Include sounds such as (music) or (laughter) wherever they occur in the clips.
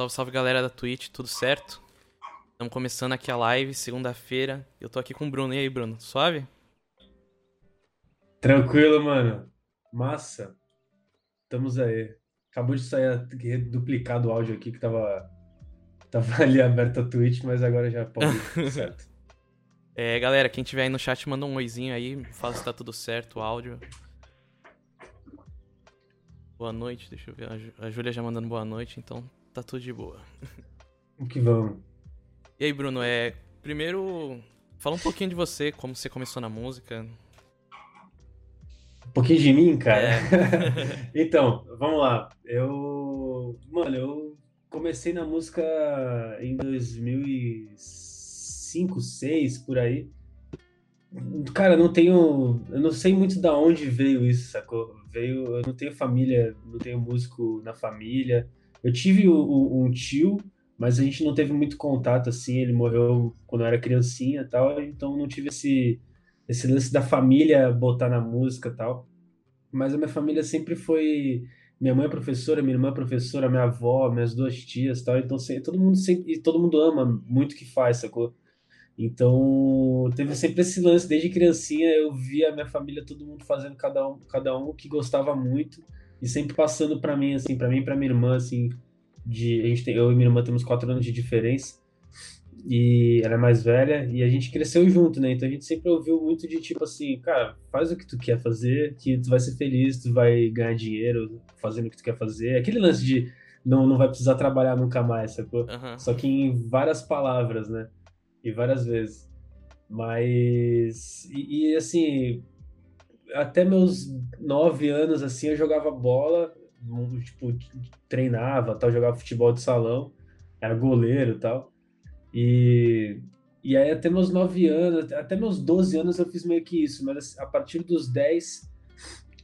Salve, salve galera da Twitch, tudo certo? Estamos começando aqui a live, segunda-feira. Eu tô aqui com o Bruno. E aí, Bruno? Suave? Tranquilo, mano. Massa. Estamos aí. Acabou de sair duplicado o áudio aqui que tava, tava (laughs) ali aberto a Twitch, mas agora já pode. (laughs) certo. É, galera, quem tiver aí no chat, manda um oizinho aí, fala se tá tudo certo o áudio. Boa noite, deixa eu ver. A Júlia já mandando boa noite, então tá tudo de boa. O que vamos. E aí, Bruno, é. Primeiro, fala um pouquinho de você, como você começou na música. Um pouquinho de mim, cara? É. (laughs) então, vamos lá. Eu. Mano, eu comecei na música em 2005. 5, 6 por aí. Cara, não tenho. Eu não sei muito da onde veio isso, sacou? Veio. Eu não tenho família, não tenho músico na família. Eu tive o, um tio, mas a gente não teve muito contato assim. Ele morreu quando eu era criancinha tal, então não tive esse, esse lance da família botar na música tal. Mas a minha família sempre foi. Minha mãe é professora, minha irmã é professora, minha avó, minhas duas tias tal. Então todo mundo sempre. todo mundo ama muito o que faz, sacou? Então, teve sempre esse lance, desde criancinha eu via a minha família, todo mundo fazendo cada um, cada um que gostava muito e sempre passando para mim, assim, para mim e pra minha irmã, assim, de, a gente tem, eu e minha irmã temos quatro anos de diferença e ela é mais velha e a gente cresceu junto, né? Então a gente sempre ouviu muito de tipo assim, cara, faz o que tu quer fazer, que tu vai ser feliz, tu vai ganhar dinheiro fazendo o que tu quer fazer. Aquele lance de não, não vai precisar trabalhar nunca mais, sacou? Uhum. Só que em várias palavras, né? e várias vezes. Mas, e, e, assim, até meus nove anos, assim, eu jogava bola, tipo, treinava, tal, jogava futebol de salão, era goleiro tal. E, e aí até meus nove anos, até meus doze anos eu fiz meio que isso, mas a partir dos dez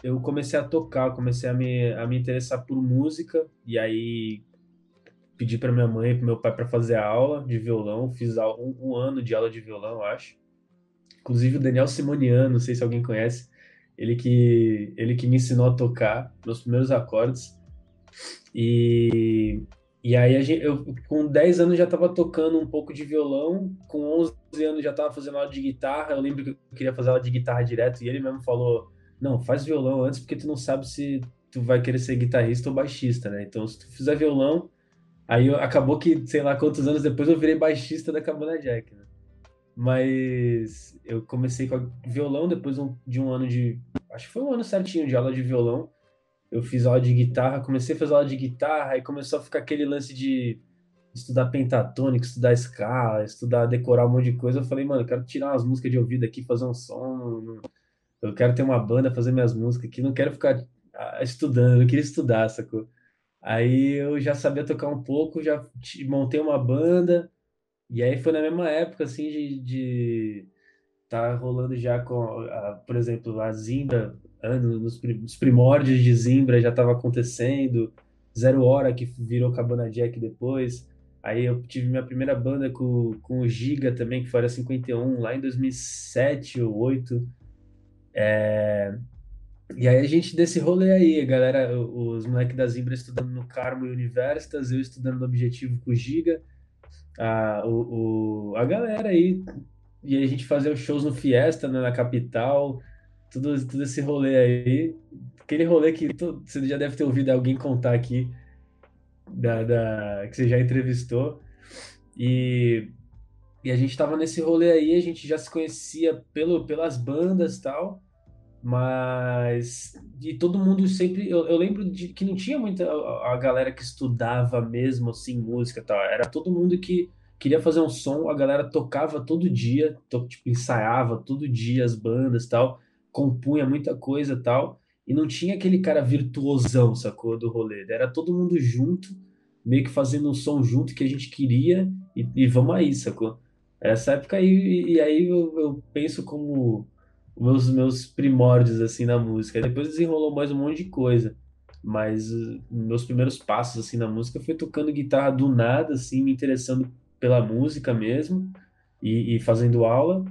eu comecei a tocar, comecei a me, a me interessar por música, e aí pedi para minha mãe e para meu pai para fazer aula de violão. Fiz um, um, ano de aula de violão, acho. Inclusive o Daniel Simoniano, não sei se alguém conhece, ele que ele que me ensinou a tocar meus primeiros acordes. E e aí gente, eu com 10 anos já estava tocando um pouco de violão, com 11 anos já estava fazendo aula de guitarra. Eu lembro que eu queria fazer aula de guitarra direto e ele mesmo falou: "Não, faz violão antes porque tu não sabe se tu vai querer ser guitarrista ou baixista, né? Então se tu fizer violão, Aí acabou que, sei lá quantos anos depois, eu virei baixista da Cabana Jack, né? Mas eu comecei com violão depois de um ano de. Acho que foi um ano certinho de aula de violão. Eu fiz aula de guitarra, comecei a fazer aula de guitarra, aí começou a ficar aquele lance de estudar pentatônico, estudar escala, estudar, decorar um monte de coisa. Eu falei, mano, eu quero tirar umas músicas de ouvido aqui, fazer um som. Eu quero ter uma banda, fazer minhas músicas aqui, não quero ficar ah, estudando, eu queria estudar, sacou? Aí eu já sabia tocar um pouco, já montei uma banda, e aí foi na mesma época, assim, de, de tá rolando já com, a, por exemplo, a Zimbra, nos, primórdios de Zimbra já estava acontecendo, Zero Hora, que virou Cabana Jack depois, aí eu tive minha primeira banda com, com o Giga também, que foi a 51, lá em 2007 ou 2008, é, e aí a gente desse rolê aí, galera, os moleques da Zimbra estudando no Carmo e Universitas, eu estudando no Objetivo com o Giga, a, o, o, a galera aí, e a gente fazia shows no Fiesta, né, na capital, tudo, tudo esse rolê aí, aquele rolê que tu, você já deve ter ouvido alguém contar aqui, da, da, que você já entrevistou, e, e a gente tava nesse rolê aí, a gente já se conhecia pelo, pelas bandas tal, mas de todo mundo sempre eu, eu, lembro de que não tinha muita a, galera que estudava mesmo assim música tal. Era todo mundo que queria fazer um som a galera tocava todo dia to, tipo, ensaiava todo dia as bandas tal compunha muita coisa tal e não tinha aquele cara virtuosão sacou do rolê. Era todo mundo junto meio que fazendo um som junto que a gente queria e, e vamos aí sacou. Essa época aí e, e aí eu, eu penso como meus, meus primórdios assim na música. Depois desenrolou mais um monte de coisa. Mas uh, meus primeiros passos assim na música foi tocando guitarra do nada, assim, me interessando pela música mesmo e, e fazendo aula.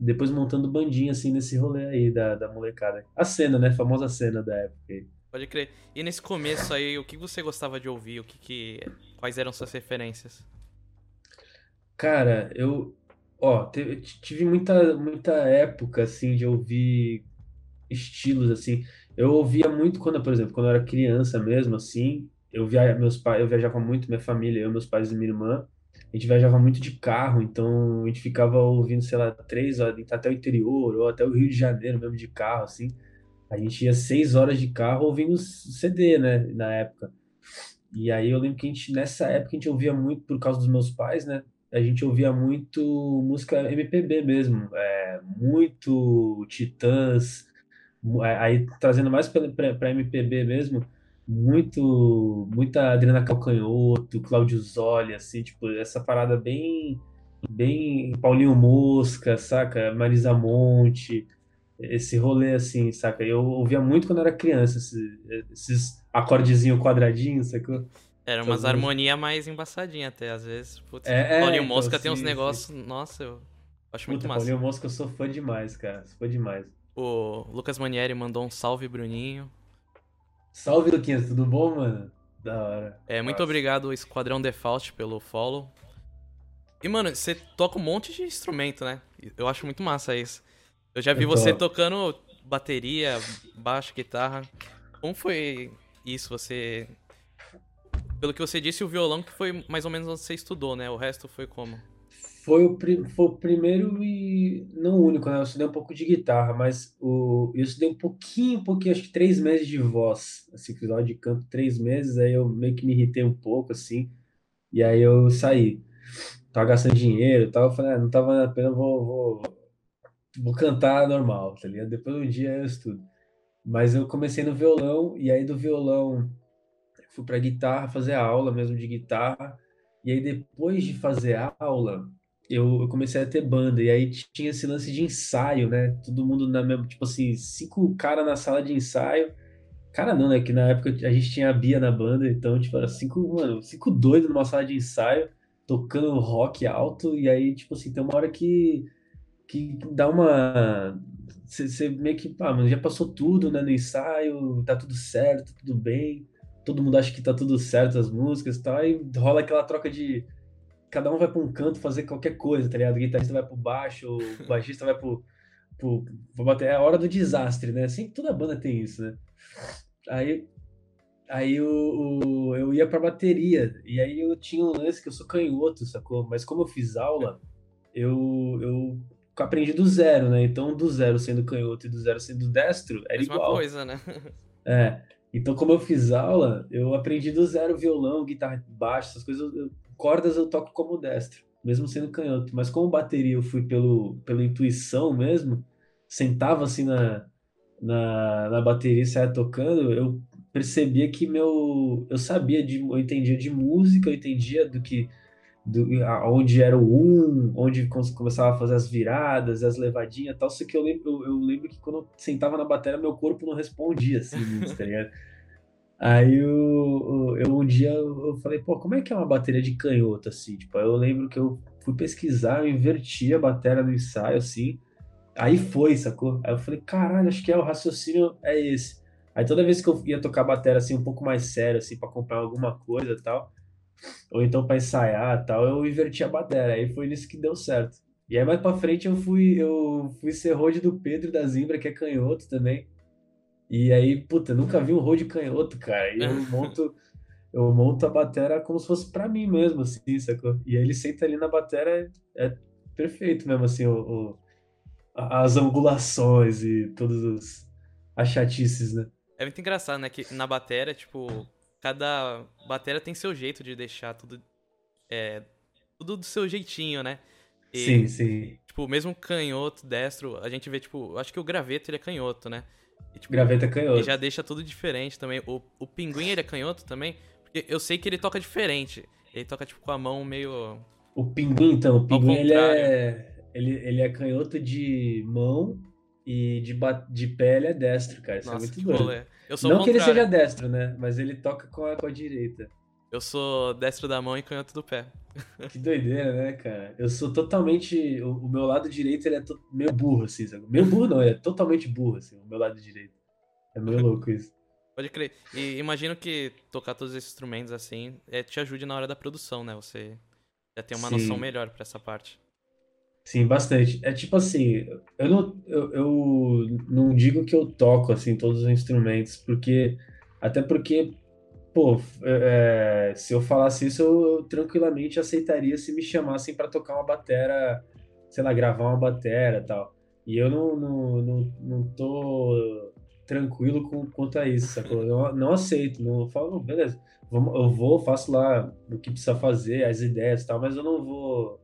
Depois montando bandinha assim nesse rolê aí da, da molecada. A cena, né? A famosa cena da época. Pode crer. E nesse começo aí, o que você gostava de ouvir? O que, que quais eram suas referências? Cara, eu, ó, tive muita, muita época, assim, de ouvir estilos, assim. Eu ouvia muito quando, por exemplo, quando eu era criança mesmo, assim, eu via, meus pais, eu viajava muito, minha família, eu, meus pais e minha irmã, a gente viajava muito de carro, então a gente ficava ouvindo, sei lá, três horas, até o interior, ou até o Rio de Janeiro mesmo de carro, assim. A gente ia seis horas de carro ouvindo CD, né, na época. E aí eu lembro que a gente, nessa época, a gente ouvia muito, por causa dos meus pais, né? A gente ouvia muito música MPB mesmo, é, muito Titãs, aí trazendo mais para MPB mesmo, muito, muita Adriana Calcanhoto, Cláudio Zoli, assim, tipo, essa parada bem, bem Paulinho Mosca, saca? Marisa Monte, esse rolê assim, saca? Eu ouvia muito quando era criança, esse- esses acordezinho quadradinho, sacou? Era umas músicas. harmonias mais embaçadinhas até, às vezes. Putz, É, é, Paulinho então, Mosca tem uns sim, negócios, nossa, eu acho muito Puta, massa. Paulinho Mosca, eu sou fã demais, cara. Sou fã demais. O Lucas Manieri mandou um salve, Bruninho. Salve, Luquinhas, tudo bom, mano? Da hora. É, muito Nossa. obrigado, Esquadrão Default, pelo follow. E, mano, você toca um monte de instrumento, né? Eu acho muito massa isso. Eu já vi Eu você tocando bateria, baixo, guitarra. Como foi isso? Você. Pelo que você disse, o violão que foi mais ou menos onde você estudou, né? O resto foi como? Foi o, foi o primeiro e não o único, né? Eu estudei um pouco de guitarra, mas o, eu estudei um pouquinho, um pouquinho, acho que três meses de voz. Assim, fiz aula de canto três meses, aí eu meio que me irritei um pouco, assim, e aí eu saí. Tava gastando dinheiro e tal, eu falei, ah, não tava a pena, vou, vou, vou cantar normal, tá ligado? Depois um dia eu estudo. Mas eu comecei no violão, e aí do violão fui pra guitarra, fazer aula mesmo de guitarra, e aí depois de fazer aula eu, eu comecei a ter banda, e aí tinha esse lance de ensaio, né? Todo mundo na mesma, tipo assim, cinco caras na sala de ensaio. Cara, não, né? Que na época a gente tinha a Bia na banda, então, tipo, era cinco, mano, cinco doidos numa sala de ensaio, tocando rock alto, e aí, tipo assim, tem uma hora que, que dá uma. Você meio que, pá, mano, já passou tudo, né? No ensaio, tá tudo certo, tudo bem, todo mundo acha que tá tudo certo as músicas e tal, aí rola aquela troca de cada um vai para um canto fazer qualquer coisa, tá ligado? O guitarrista vai pro baixo, o (laughs) baixista vai pro, pro, pro bater. É a hora do desastre, né? Assim, toda banda tem isso, né? Aí, aí o, o- eu ia pra bateria, e aí eu tinha um lance que eu sou canhoto, sacou? Mas como eu fiz aula, eu, eu aprendi do zero, né? Então, do zero sendo canhoto e do zero sendo destro, era Mesma igual. coisa, né? É. Então, como eu fiz aula, eu aprendi do zero violão, guitarra baixa, essas coisas. eu- cordas eu toco como destro, mesmo sendo canhoto. Mas como bateria eu fui pelo, pela intuição mesmo, sentava assim na, na, na bateria e saia tocando, eu percebia que meu. Eu sabia, de, eu entendia de música, eu entendia do que. Do, onde era o um, onde com- começava a fazer as viradas, as levadinhas e tal. Só que eu lembro, eu, eu lembro que quando eu sentava na bateria, meu corpo não respondia assim, muito, tá ligado? Aí eu, eu um dia eu falei, pô, como é que é uma bateria de canhoto assim? Tipo, eu lembro que eu fui pesquisar, eu inverti a bateria no ensaio assim. Aí foi, sacou? Aí eu falei, caralho, acho que é o raciocínio é esse. Aí toda vez que eu ia tocar bateria assim um pouco mais sério assim para comprar alguma coisa e tal, ou então para ensaiar e tal, eu inverti a bateria. Aí foi nisso que deu certo. E aí mais para frente eu fui eu fui ser road do Pedro da Zimbra, que é canhoto também. E aí, puta, nunca vi um road canhoto, cara. E eu (laughs) monto eu monto a bateria como se fosse pra mim mesmo, assim, sacou? E aí ele senta ali na bateria, é, perfeito mesmo, assim, o, o- as angulações e todas as, as chatices, né? É muito engraçado, né? Que na bateria, tipo, cada bateria tem seu jeito de deixar tudo. É, tudo do seu jeitinho, né? E, Sim, sim. Tipo, mesmo canhoto, destro, a gente vê, tipo, acho que o graveto ele é canhoto, né? E, tipo, Graveta ele canhoto. já deixa tudo diferente também. O, o pinguim ele é canhoto também? Porque eu sei que ele toca diferente. Ele toca, tipo, com a mão meio. O pinguim, então, o pinguim, ele é, ele, ele é canhoto de mão e de, ba- de pé ele é destro, cara. Isso é Nossa, muito que doido. rolê. Eu sou Não que ele seja destro, né? Mas ele toca com a, com a direita. Eu sou destro da mão e canhoto do pé. Que doideira, né, cara? Eu sou totalmente. O, o meu lado direito ele é to- meio burro, assim, sabe? Meio burro não, ele é totalmente burro, assim, o meu lado direito. É meio louco isso. Pode crer. E imagino que tocar todos esses instrumentos assim é, te ajude na hora da produção, né? Você já tem uma Sim. noção melhor para essa parte. Sim, bastante. É tipo assim, eu não, eu, eu não digo que eu toco assim todos os instrumentos, porque até porque, pô, é, é se eu falasse isso, eu, eu, tranquilamente aceitaria se me chamassem para tocar uma batera, sei lá, gravar uma batera tal. E eu não, não, não, não tô tranquilo com, quanto a isso, sacou? Eu não aceito, não falo, beleza, vamos, eu vou, faço lá o que precisa fazer, as ideias e tal, mas eu não vou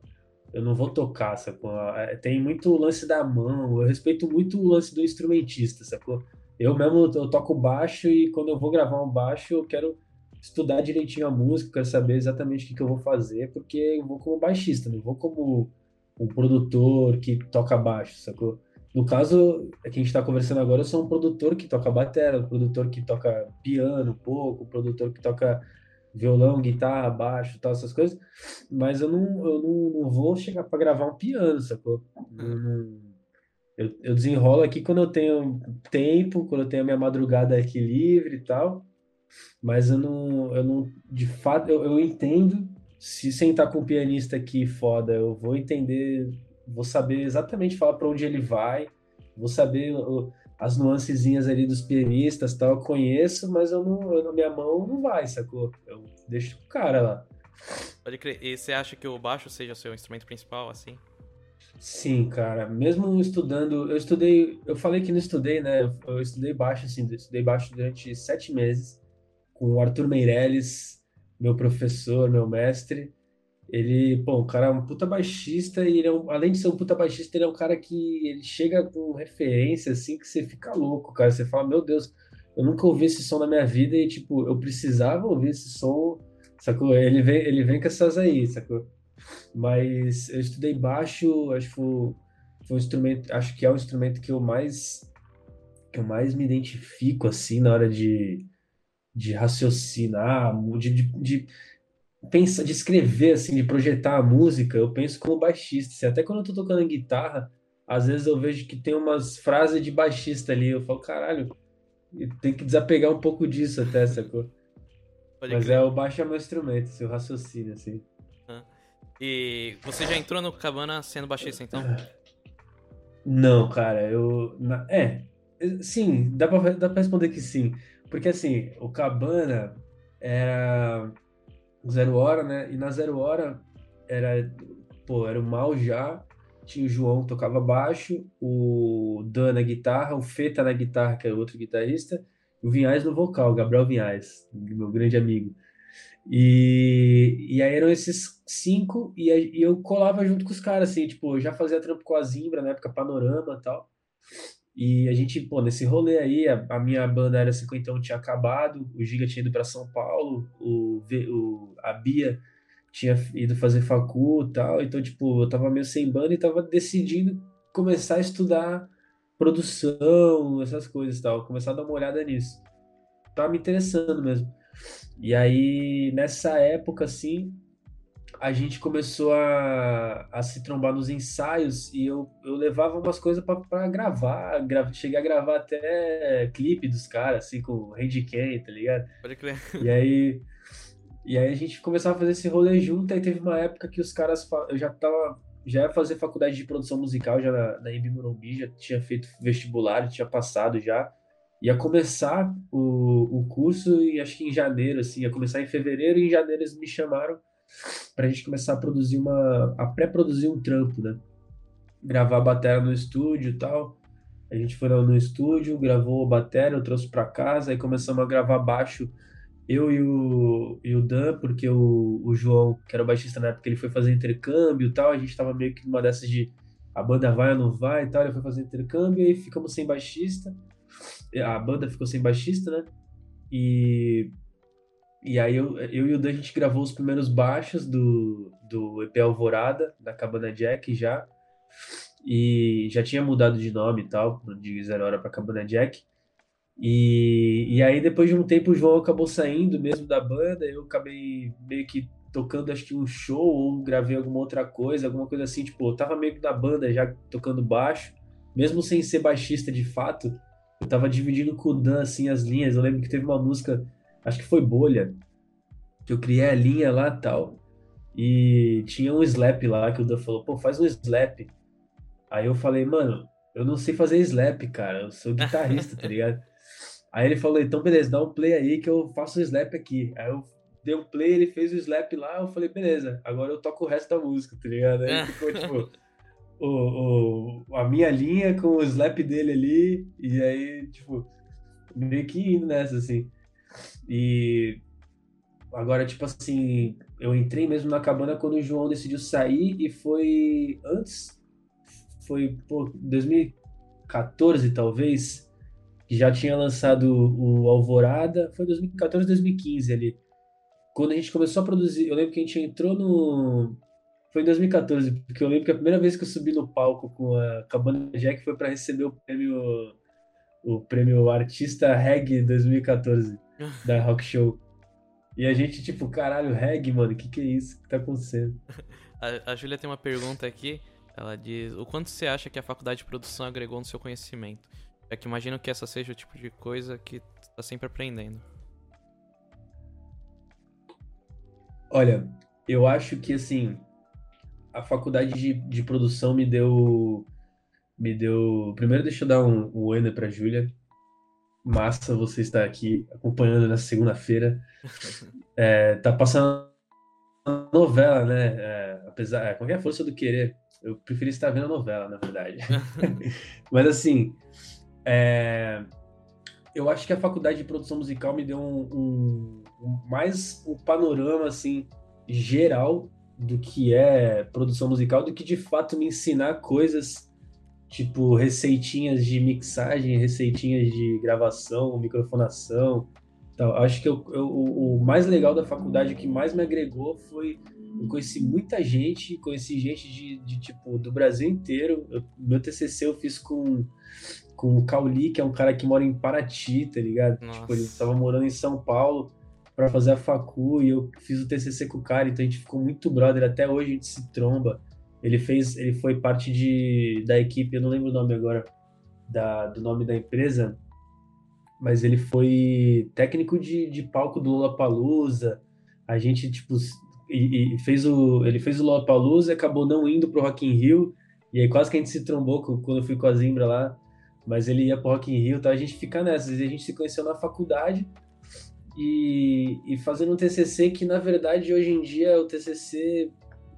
eu não vou tocar, sacou? É, tem muito lance da mão, eu respeito muito o lance do instrumentista, sacou? Eu mesmo eu toco baixo e quando eu vou gravar um baixo eu quero estudar direitinho a música, quero saber exatamente o que, que eu vou fazer, porque eu vou como baixista, não vou como um produtor que toca baixo, sacou? No caso, é que a gente está conversando agora, eu sou um produtor que toca bateria, um produtor que toca piano um pouco, um produtor que toca violão, guitarra, baixo, tal, essas coisas. Mas eu não, eu não, não vou chegar para gravar um piano, sacou? Não, eu, eu desenrolo aqui quando eu tenho tempo, quando eu tenho a minha madrugada aqui livre e tal. Mas eu não, eu não de fato, eu, eu entendo. Se sentar com um pianista aqui foda, eu vou entender, vou saber exatamente falar para onde ele vai, vou saber as nuancezinhas ali dos pianistas tal, eu conheço, mas eu não, eu, na minha mão não vai, sacou? Eu deixo o cara lá. Pode crer. E você acha que o baixo seja o seu instrumento principal, assim? Sim, cara. Mesmo estudando, eu estudei, eu falei que não estudei, né? Eu estudei baixo, assim, estudei baixo durante sete meses com o Arthur Meirelles, meu professor, meu mestre. Ele, pô, o cara é um puta baixista e ele é um, além de ser um puta baixista, ele é um cara que ele chega com referência assim que você fica louco, cara. Você fala, meu Deus, eu nunca ouvi esse som na minha vida e tipo, eu precisava ouvir esse som, sacou? Ele vem, ele vem com essas aí, sacou? Mas eu estudei baixo, acho que foi, foi um instrumento, acho que é o instrumento que eu mais que eu mais me identifico assim na hora de de raciocinar, de, de, de pensa, de escrever, assim, de projetar a música, eu penso como baixista. Assim, até quando eu tô tocando guitarra, às vezes eu vejo que tem umas frases de baixista ali. Eu falo, caralho, tem que desapegar um pouco disso até, sacou? Pode Mas crer. é o baixo é meu instrumento, seu raciocínio, assim. E você já entrou no Cabana sendo baixista, então? Não, cara, eu. Na, é, sim, dá pra, dá pra responder que sim. Porque assim, o Cabana era Zero Hora, né? E na Zero Hora era, pô, era o Mal já, tinha o João tocava baixo, o Dan na guitarra, o Feta na guitarra, que era outro guitarrista, o Vinhais no vocal, o Gabriel Vinhais, meu grande amigo. E, e aí eram esses cinco, e, e eu colava junto com os caras, assim, tipo, eu já fazia trampo com a Zimbra na época, Panorama e tal. E a gente, pô, nesse rolê aí, a, a minha banda era 51 tinha acabado, o Giga tinha ido para São Paulo, o, o, a Bia tinha ido fazer facu e tal, então, tipo, eu tava meio sem banda e tava decidindo começar a estudar produção, essas coisas e tal, começar a dar uma olhada nisso. Tava me interessando mesmo. E aí, nessa época, assim, a gente começou a, a se trombar nos ensaios e eu, eu levava umas coisas para gravar. Gra, cheguei a gravar até clipe dos caras, assim, com o Handicam, tá ligado? Pode crer. E aí, e aí a gente começava a fazer esse rolê junto. Aí teve uma época que os caras. Eu já tava. Já ia fazer faculdade de produção musical já na, na Imbi Morumbi, já tinha feito vestibular, tinha passado já. Ia começar o, o curso e acho que em janeiro, assim, ia começar em fevereiro e em janeiro eles me chamaram para a gente começar a produzir uma. a pré-produzir um trampo, né? Gravar a bateria no estúdio e tal. A gente foi no estúdio, gravou a bateria, eu trouxe para casa, aí começamos a gravar baixo, eu e o, e o Dan, porque o, o João, que era o baixista na época, ele foi fazer intercâmbio e tal, a gente tava meio que numa dessas de a banda vai ou não vai e tal, ele foi fazer intercâmbio, e aí ficamos sem baixista, a banda ficou sem baixista, né? E e aí eu, eu e o Dan a gente gravou os primeiros baixos do, do EP Alvorada, da Cabana Jack já. E já tinha mudado de nome e tal, de Zero Hora para Cabana Jack. E, e aí depois de um tempo o João acabou saindo mesmo da banda, eu acabei meio que tocando acho que um show ou gravei alguma outra coisa, alguma coisa assim, tipo, eu tava meio que na banda já tocando baixo, mesmo sem ser baixista de fato, eu tava dividindo com o Dan, assim, as linhas. Eu lembro que teve uma música, acho que foi Bolha, que eu criei a linha lá e tal. E tinha um slap lá que o Dan falou, pô, faz um slap. Aí eu falei, mano, eu não sei fazer slap, cara. Eu sou guitarrista, tá (laughs) ligado? Aí ele falou, então beleza, dá um play aí que eu faço o slap aqui. Aí eu dei um play, ele fez o slap lá, eu falei, beleza, agora eu toco o resto da música, tá ligado? Aí (laughs) ficou tipo o, o, a minha linha com o slap dele ali, e aí, tipo, meio que indo nessa, assim. E agora, tipo assim, eu entrei mesmo na cabana quando o João decidiu sair e foi antes, foi, pô, 2014 talvez, que já tinha lançado o Alvorada, foi 2014, 2015 ali. Quando a gente começou a produzir, eu lembro que a gente entrou no. Foi em 2014, porque eu lembro que a primeira vez que eu subi no palco com a Cabana Jack foi para receber o prêmio o prêmio Artista Reg 2014 (laughs) da Rock Show. E a gente, tipo, caralho, reggae, mano, o que, que é isso que tá acontecendo? A, a Júlia tem uma pergunta aqui. Ela diz: O quanto você acha que a faculdade de produção agregou no seu conhecimento? É que imagino que essa seja o tipo de coisa que tá sempre aprendendo. Olha, eu acho que assim, a faculdade de, de produção me deu. Me deu. Primeiro, deixa eu dar um, um oi pra Júlia. Massa você estar aqui acompanhando nessa segunda-feira. (laughs) É, tá passando novela, né? É, apesar, é, qualquer força do querer. Eu preferi estar vendo a novela, na verdade. (laughs) (laughs) Mas assim, é, eu acho que a faculdade de produção musical me deu um, um, um, mais um panorama assim geral do que é produção musical, do que de fato me ensinar coisas tipo receitinhas de mixagem, receitinhas de gravação, microfonação. Tal. Acho que eu, eu, o mais legal da faculdade, o que mais me agregou foi eu conheci muita gente, conheci gente de, de tipo do Brasil inteiro. Eu, meu TCC eu fiz com com o Cauli, que é um cara que mora em Paraty, tá ligado? Nossa. Tipo, ele tava morando em São Paulo para fazer a facu e eu fiz o TCC com o cara, então a gente ficou muito brother, até hoje a gente se tromba. Ele fez, ele foi parte de, da equipe, eu não lembro o nome agora da, do nome da empresa, mas ele foi técnico de, de palco do Lollapalooza. A gente tipo e, e fez o ele fez o Lollapalooza e acabou não indo pro Rock in Rio. E aí quase que a gente se trombou quando eu fui com a Zimbra lá mas ele ia pro Rock in Rio, então a gente fica nessa. A gente se conheceu na faculdade e, e fazendo um TCC que, na verdade, hoje em dia o TCC,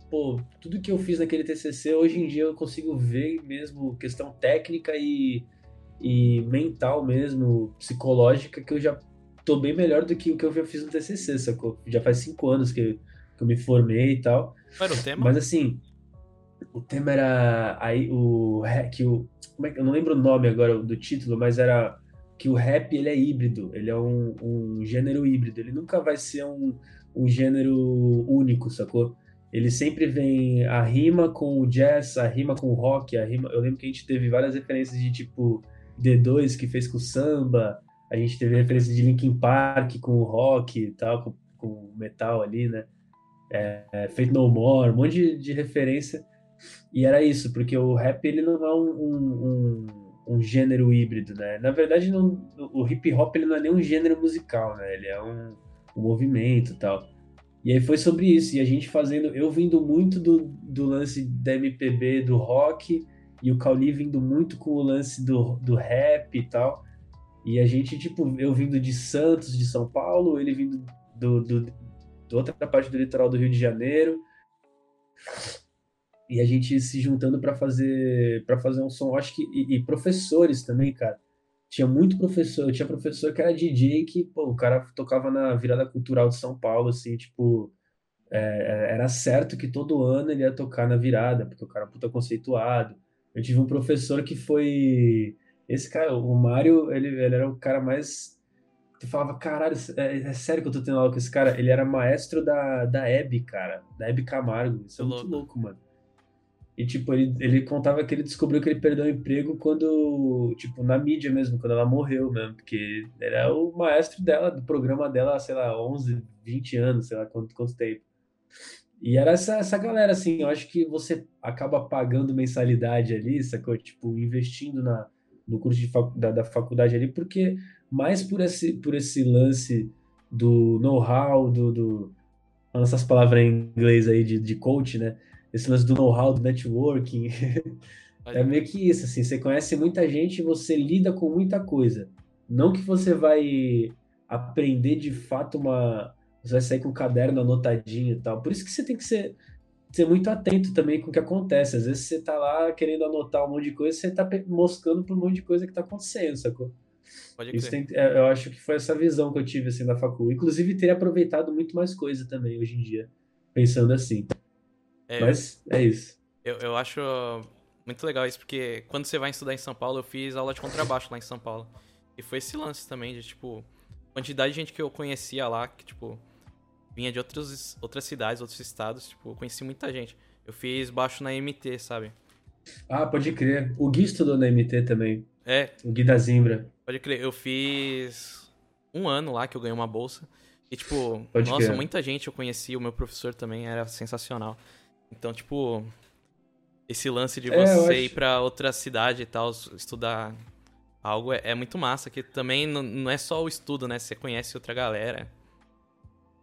pô, tudo que eu fiz naquele TCC, hoje em dia eu consigo ver mesmo questão técnica e, e mental mesmo, psicológica, que eu já tô bem melhor do que o que eu já fiz no TCC, sacou? Já faz cinco anos que, que eu me formei e tal. Era o tema? Mas assim, o tema era aí o que o como é eu não lembro o nome agora do título, mas era que o rap ele é híbrido, ele é um, um gênero híbrido, ele nunca vai ser um, um gênero único, sacou? Ele sempre vem a rima com o jazz, a rima com o rock, a rima. Eu lembro que a gente teve várias referências de tipo D2 que fez com o samba, a gente teve referência de Linkin Park com o rock e tal, com, com metal ali, né? É, é, No More, um monte de, de referência e era isso, porque o rap ele não é um, um, um, um gênero híbrido, né? Na verdade, não, o hip hop ele não é nem um gênero musical, né? Ele é um, um movimento e tal. E aí foi sobre isso, e a gente fazendo, eu vindo muito do, do lance da MPB, do rock, e o Cauli vindo muito com o lance do, do rap e tal. E a gente, tipo, eu vindo de Santos, de São Paulo, ele vindo do, do, do outra parte do litoral do Rio de Janeiro e a gente se juntando para fazer para fazer um som, acho que e, e, professores também, cara. Tinha muito professor, tinha professor que era DJ que, pô, o cara tocava na virada cultural de São Paulo, assim, tipo, é, é era certo que todo ano ele ia tocar na virada, porque o cara é puta conceituado. Eu tive um professor que foi esse cara, o Mário, ele, ele era o cara mais tu falava, caralho, é, é, sério que eu tô tendo aula com esse cara? Ele era maestro da, da Hebe, cara, da Hebe Camargo. Isso é muito louco, louco mano. E, tipo, ele, ele contava que ele descobriu que ele perdeu o emprego quando, tipo, na mídia mesmo, quando ela morreu mesmo, porque era o maestro dela, do programa dela, sei lá, 11, 20 anos, sei lá quanto, quanto tempo. E era essa, essa galera, assim, eu acho que você acaba pagando mensalidade ali, sacou? Tipo, investindo na, no curso de fac, da, da faculdade ali, porque mais por esse, por esse lance do know-how, do, do. Essas palavras em inglês aí de, de coach, né? Esse lance do know-how, do networking. é meio que isso, assim. Você conhece muita gente e você lida com muita coisa. Não que você vai aprender de fato uma. Você vai sair com o caderno anotadinho e tal. Por isso que você tem que ser, ser muito atento também com o que acontece. Às vezes você tá lá querendo anotar um monte de coisa, você tá moscando por um monte de coisa que tá acontecendo, sacou? Pode Isso tem, é, eu acho que foi essa visão que eu tive assim da facul. Inclusive teria aproveitado muito mais coisa também hoje em dia, pensando assim. É, Mas é isso. Eu, eu acho muito legal isso, porque quando você vai estudar em São Paulo, eu fiz aula de contrabaixo lá em São Paulo. E foi esse lance também de, tipo, quantidade de gente que eu conhecia lá, que, tipo, vinha de outros, outras cidades, outros estados, tipo, eu conheci muita gente. Eu fiz baixo na MT, sabe? Ah, pode crer. O Gui estudou na MT também. É. O Gui da Zimbra. Pode crer. Eu fiz um ano lá que eu ganhei uma bolsa. E, tipo, pode nossa, crer. muita gente eu conheci, o meu professor também era sensacional. Então, tipo, esse lance de é, você acho... ir pra outra cidade e tal, estudar algo é, é muito massa, que também não, não, é só o estudo, né? Você conhece outra galera.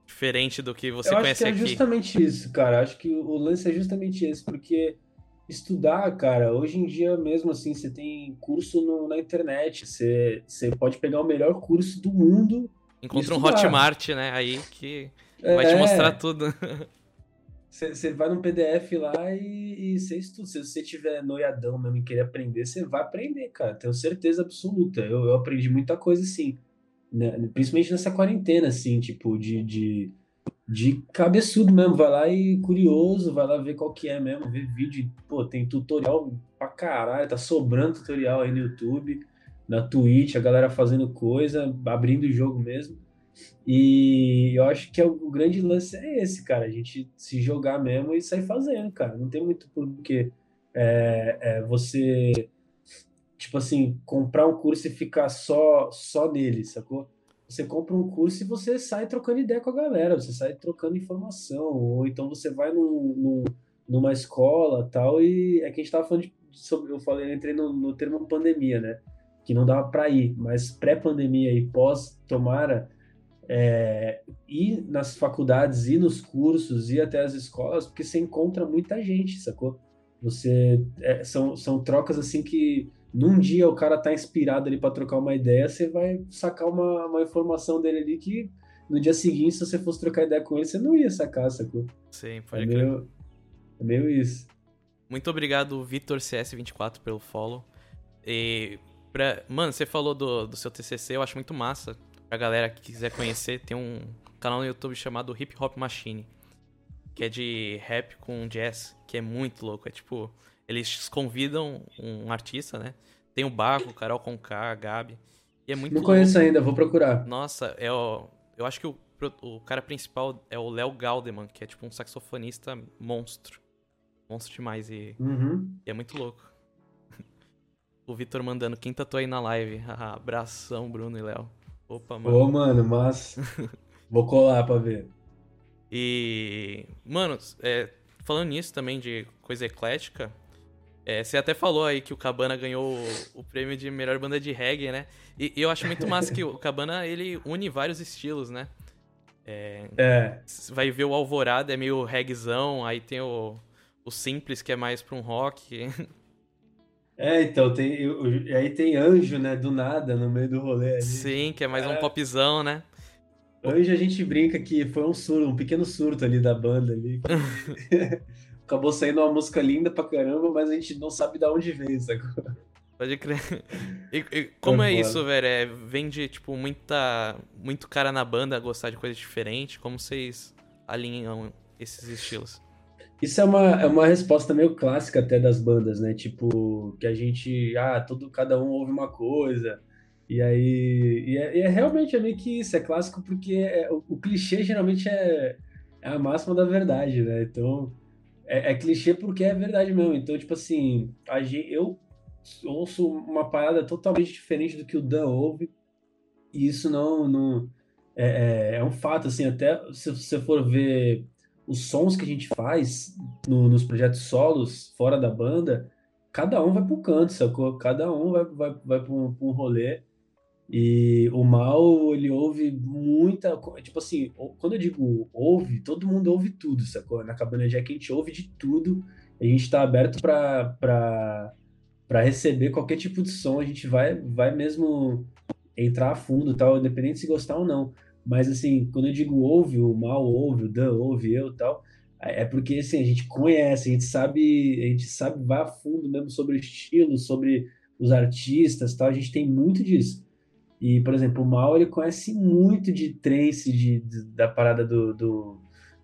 Diferente do que você Eu conhece acho que é justamente isso, cara. Acho que o lance é justamente esse, porque estudar, cara, hoje em dia mesmo assim, você tem curso no, na internet, você, você pode pegar o melhor curso do mundo. Encontra um Hotmart, né? Aí que vai te mostrar tudo. (laughs) Você vai num PDF lá e, você estuda. Se você tiver noiadão mesmo e querer aprender, você vai aprender, cara. Tenho certeza absoluta. Eu, eu aprendi muita coisa, assim. Né? Principalmente nessa quarentena, assim, tipo, de, de, de cabeçudo mesmo. Vai lá e curioso, vai lá ver qual que é mesmo, ver vídeo. Pô, tem tutorial pra caralho, tá sobrando tutorial aí no YouTube, na Twitch, a galera fazendo coisa, abrindo o jogo mesmo. E eu acho que é o, grande lance é esse, cara. A gente se jogar mesmo e sair fazendo, cara. Não tem muito porquê é, é, você, tipo assim, comprar um curso e ficar só, só nele, sacou? Você compra um curso e você sai trocando ideia com a galera, você sai trocando informação, ou então você vai num, num, numa escola tal, e é que a gente tava falando de, sobre, eu falei, eu entrei no, no termo pandemia, né? Que não dava para ir, mas pré-pandemia e pós, tomara, é, ir nas faculdades, ir nos cursos, ir até as escolas, porque você encontra muita gente, sacou? Você é, são, são trocas assim que num dia o cara tá inspirado ali para trocar uma ideia, você vai sacar uma, uma informação dele ali que no dia seguinte, se você fosse trocar ideia com ele, você não ia sacar, sacou? Sim, pode é crer. Meio, é meio isso. Muito obrigado, Vitor CS24, pelo follow. E pra... Mano, você falou do, do seu TCC, eu acho muito massa Pra galera que quiser conhecer, tem um canal no YouTube chamado Hip Hop Machine. Que é de rap com jazz, que é muito louco. É tipo, eles convidam um artista, né? Tem o Barro, Carol Conká, a Gabi. E é muito Não louco. conheço ainda, vou procurar. Nossa, é o, eu acho que o, o cara principal é o Léo Galdeman, que é tipo um saxofonista monstro. Monstro demais e, uhum. e é muito louco. (laughs) o Vitor mandando, quem tatuou aí na live? (laughs) Abração, Bruno e Léo. Opa, mano. Ô, mano, mas. (laughs) Vou colar pra ver. E. Mano, é, falando nisso também de coisa eclética. É, você até falou aí que o Cabana ganhou o, o, prêmio de melhor banda de reggae, né? E, e eu acho muito massa que o (laughs) Cabana ele une vários estilos, né? É, é. Vai ver o Alvorada, é meio reggaezão, aí tem o, o Simples, que é mais pra um rock. (laughs) É, então, tem, e aí tem Anjo, né, do nada, no meio do rolê ali. Sim, que é mais é. um popzão, né? Anjo a gente brinca que foi um surto, um pequeno surto ali da banda ali. (laughs) Acabou saindo uma música linda pra caramba, mas a gente não sabe de onde veio, sacou? Pode crer. E, e como é, é isso, velho? É, vem de, tipo, muita, muito cara na banda gostar de coisas diferentes? Como vocês alinham esses estilos? Isso é uma, é uma resposta meio clássica até das bandas, né? Tipo, que a gente, ah, todo, cada um ouve uma coisa. E aí, e é, e é realmente é meio que isso, é clássico porque é, o, o, clichê geralmente é, é a máxima da verdade, né? Então, é, é, clichê porque é verdade mesmo. Então, tipo assim, a gente, eu ouço uma parada totalmente diferente do que o Dan ouve, e isso não, não é, é, é um fato, assim, até se você for ver os sons que a gente faz no, nos projetos solos, fora da banda, cada um vai pro canto, sacou? Cada um vai, vai, vai pra um, pra um rolê. E o mal, ele ouve muita. Tipo assim, quando eu digo ouve, todo mundo ouve tudo, sacou? Na Cabana Jack a gente ouve de tudo. A gente tá aberto pra receber qualquer tipo de som. A gente vai, vai mesmo entrar a fundo, tal, independente se gostar ou não. Mas assim, quando eu digo ouve, o mal ouve, o Dan ouve, eu tal, é porque assim, a gente conhece, a gente sabe, a gente sabe, vai a fundo mesmo sobre o estilo, sobre os artistas, tal, a gente tem muito disso. E, por exemplo, o Mal, ele conhece muito de trance, de, de da parada do, do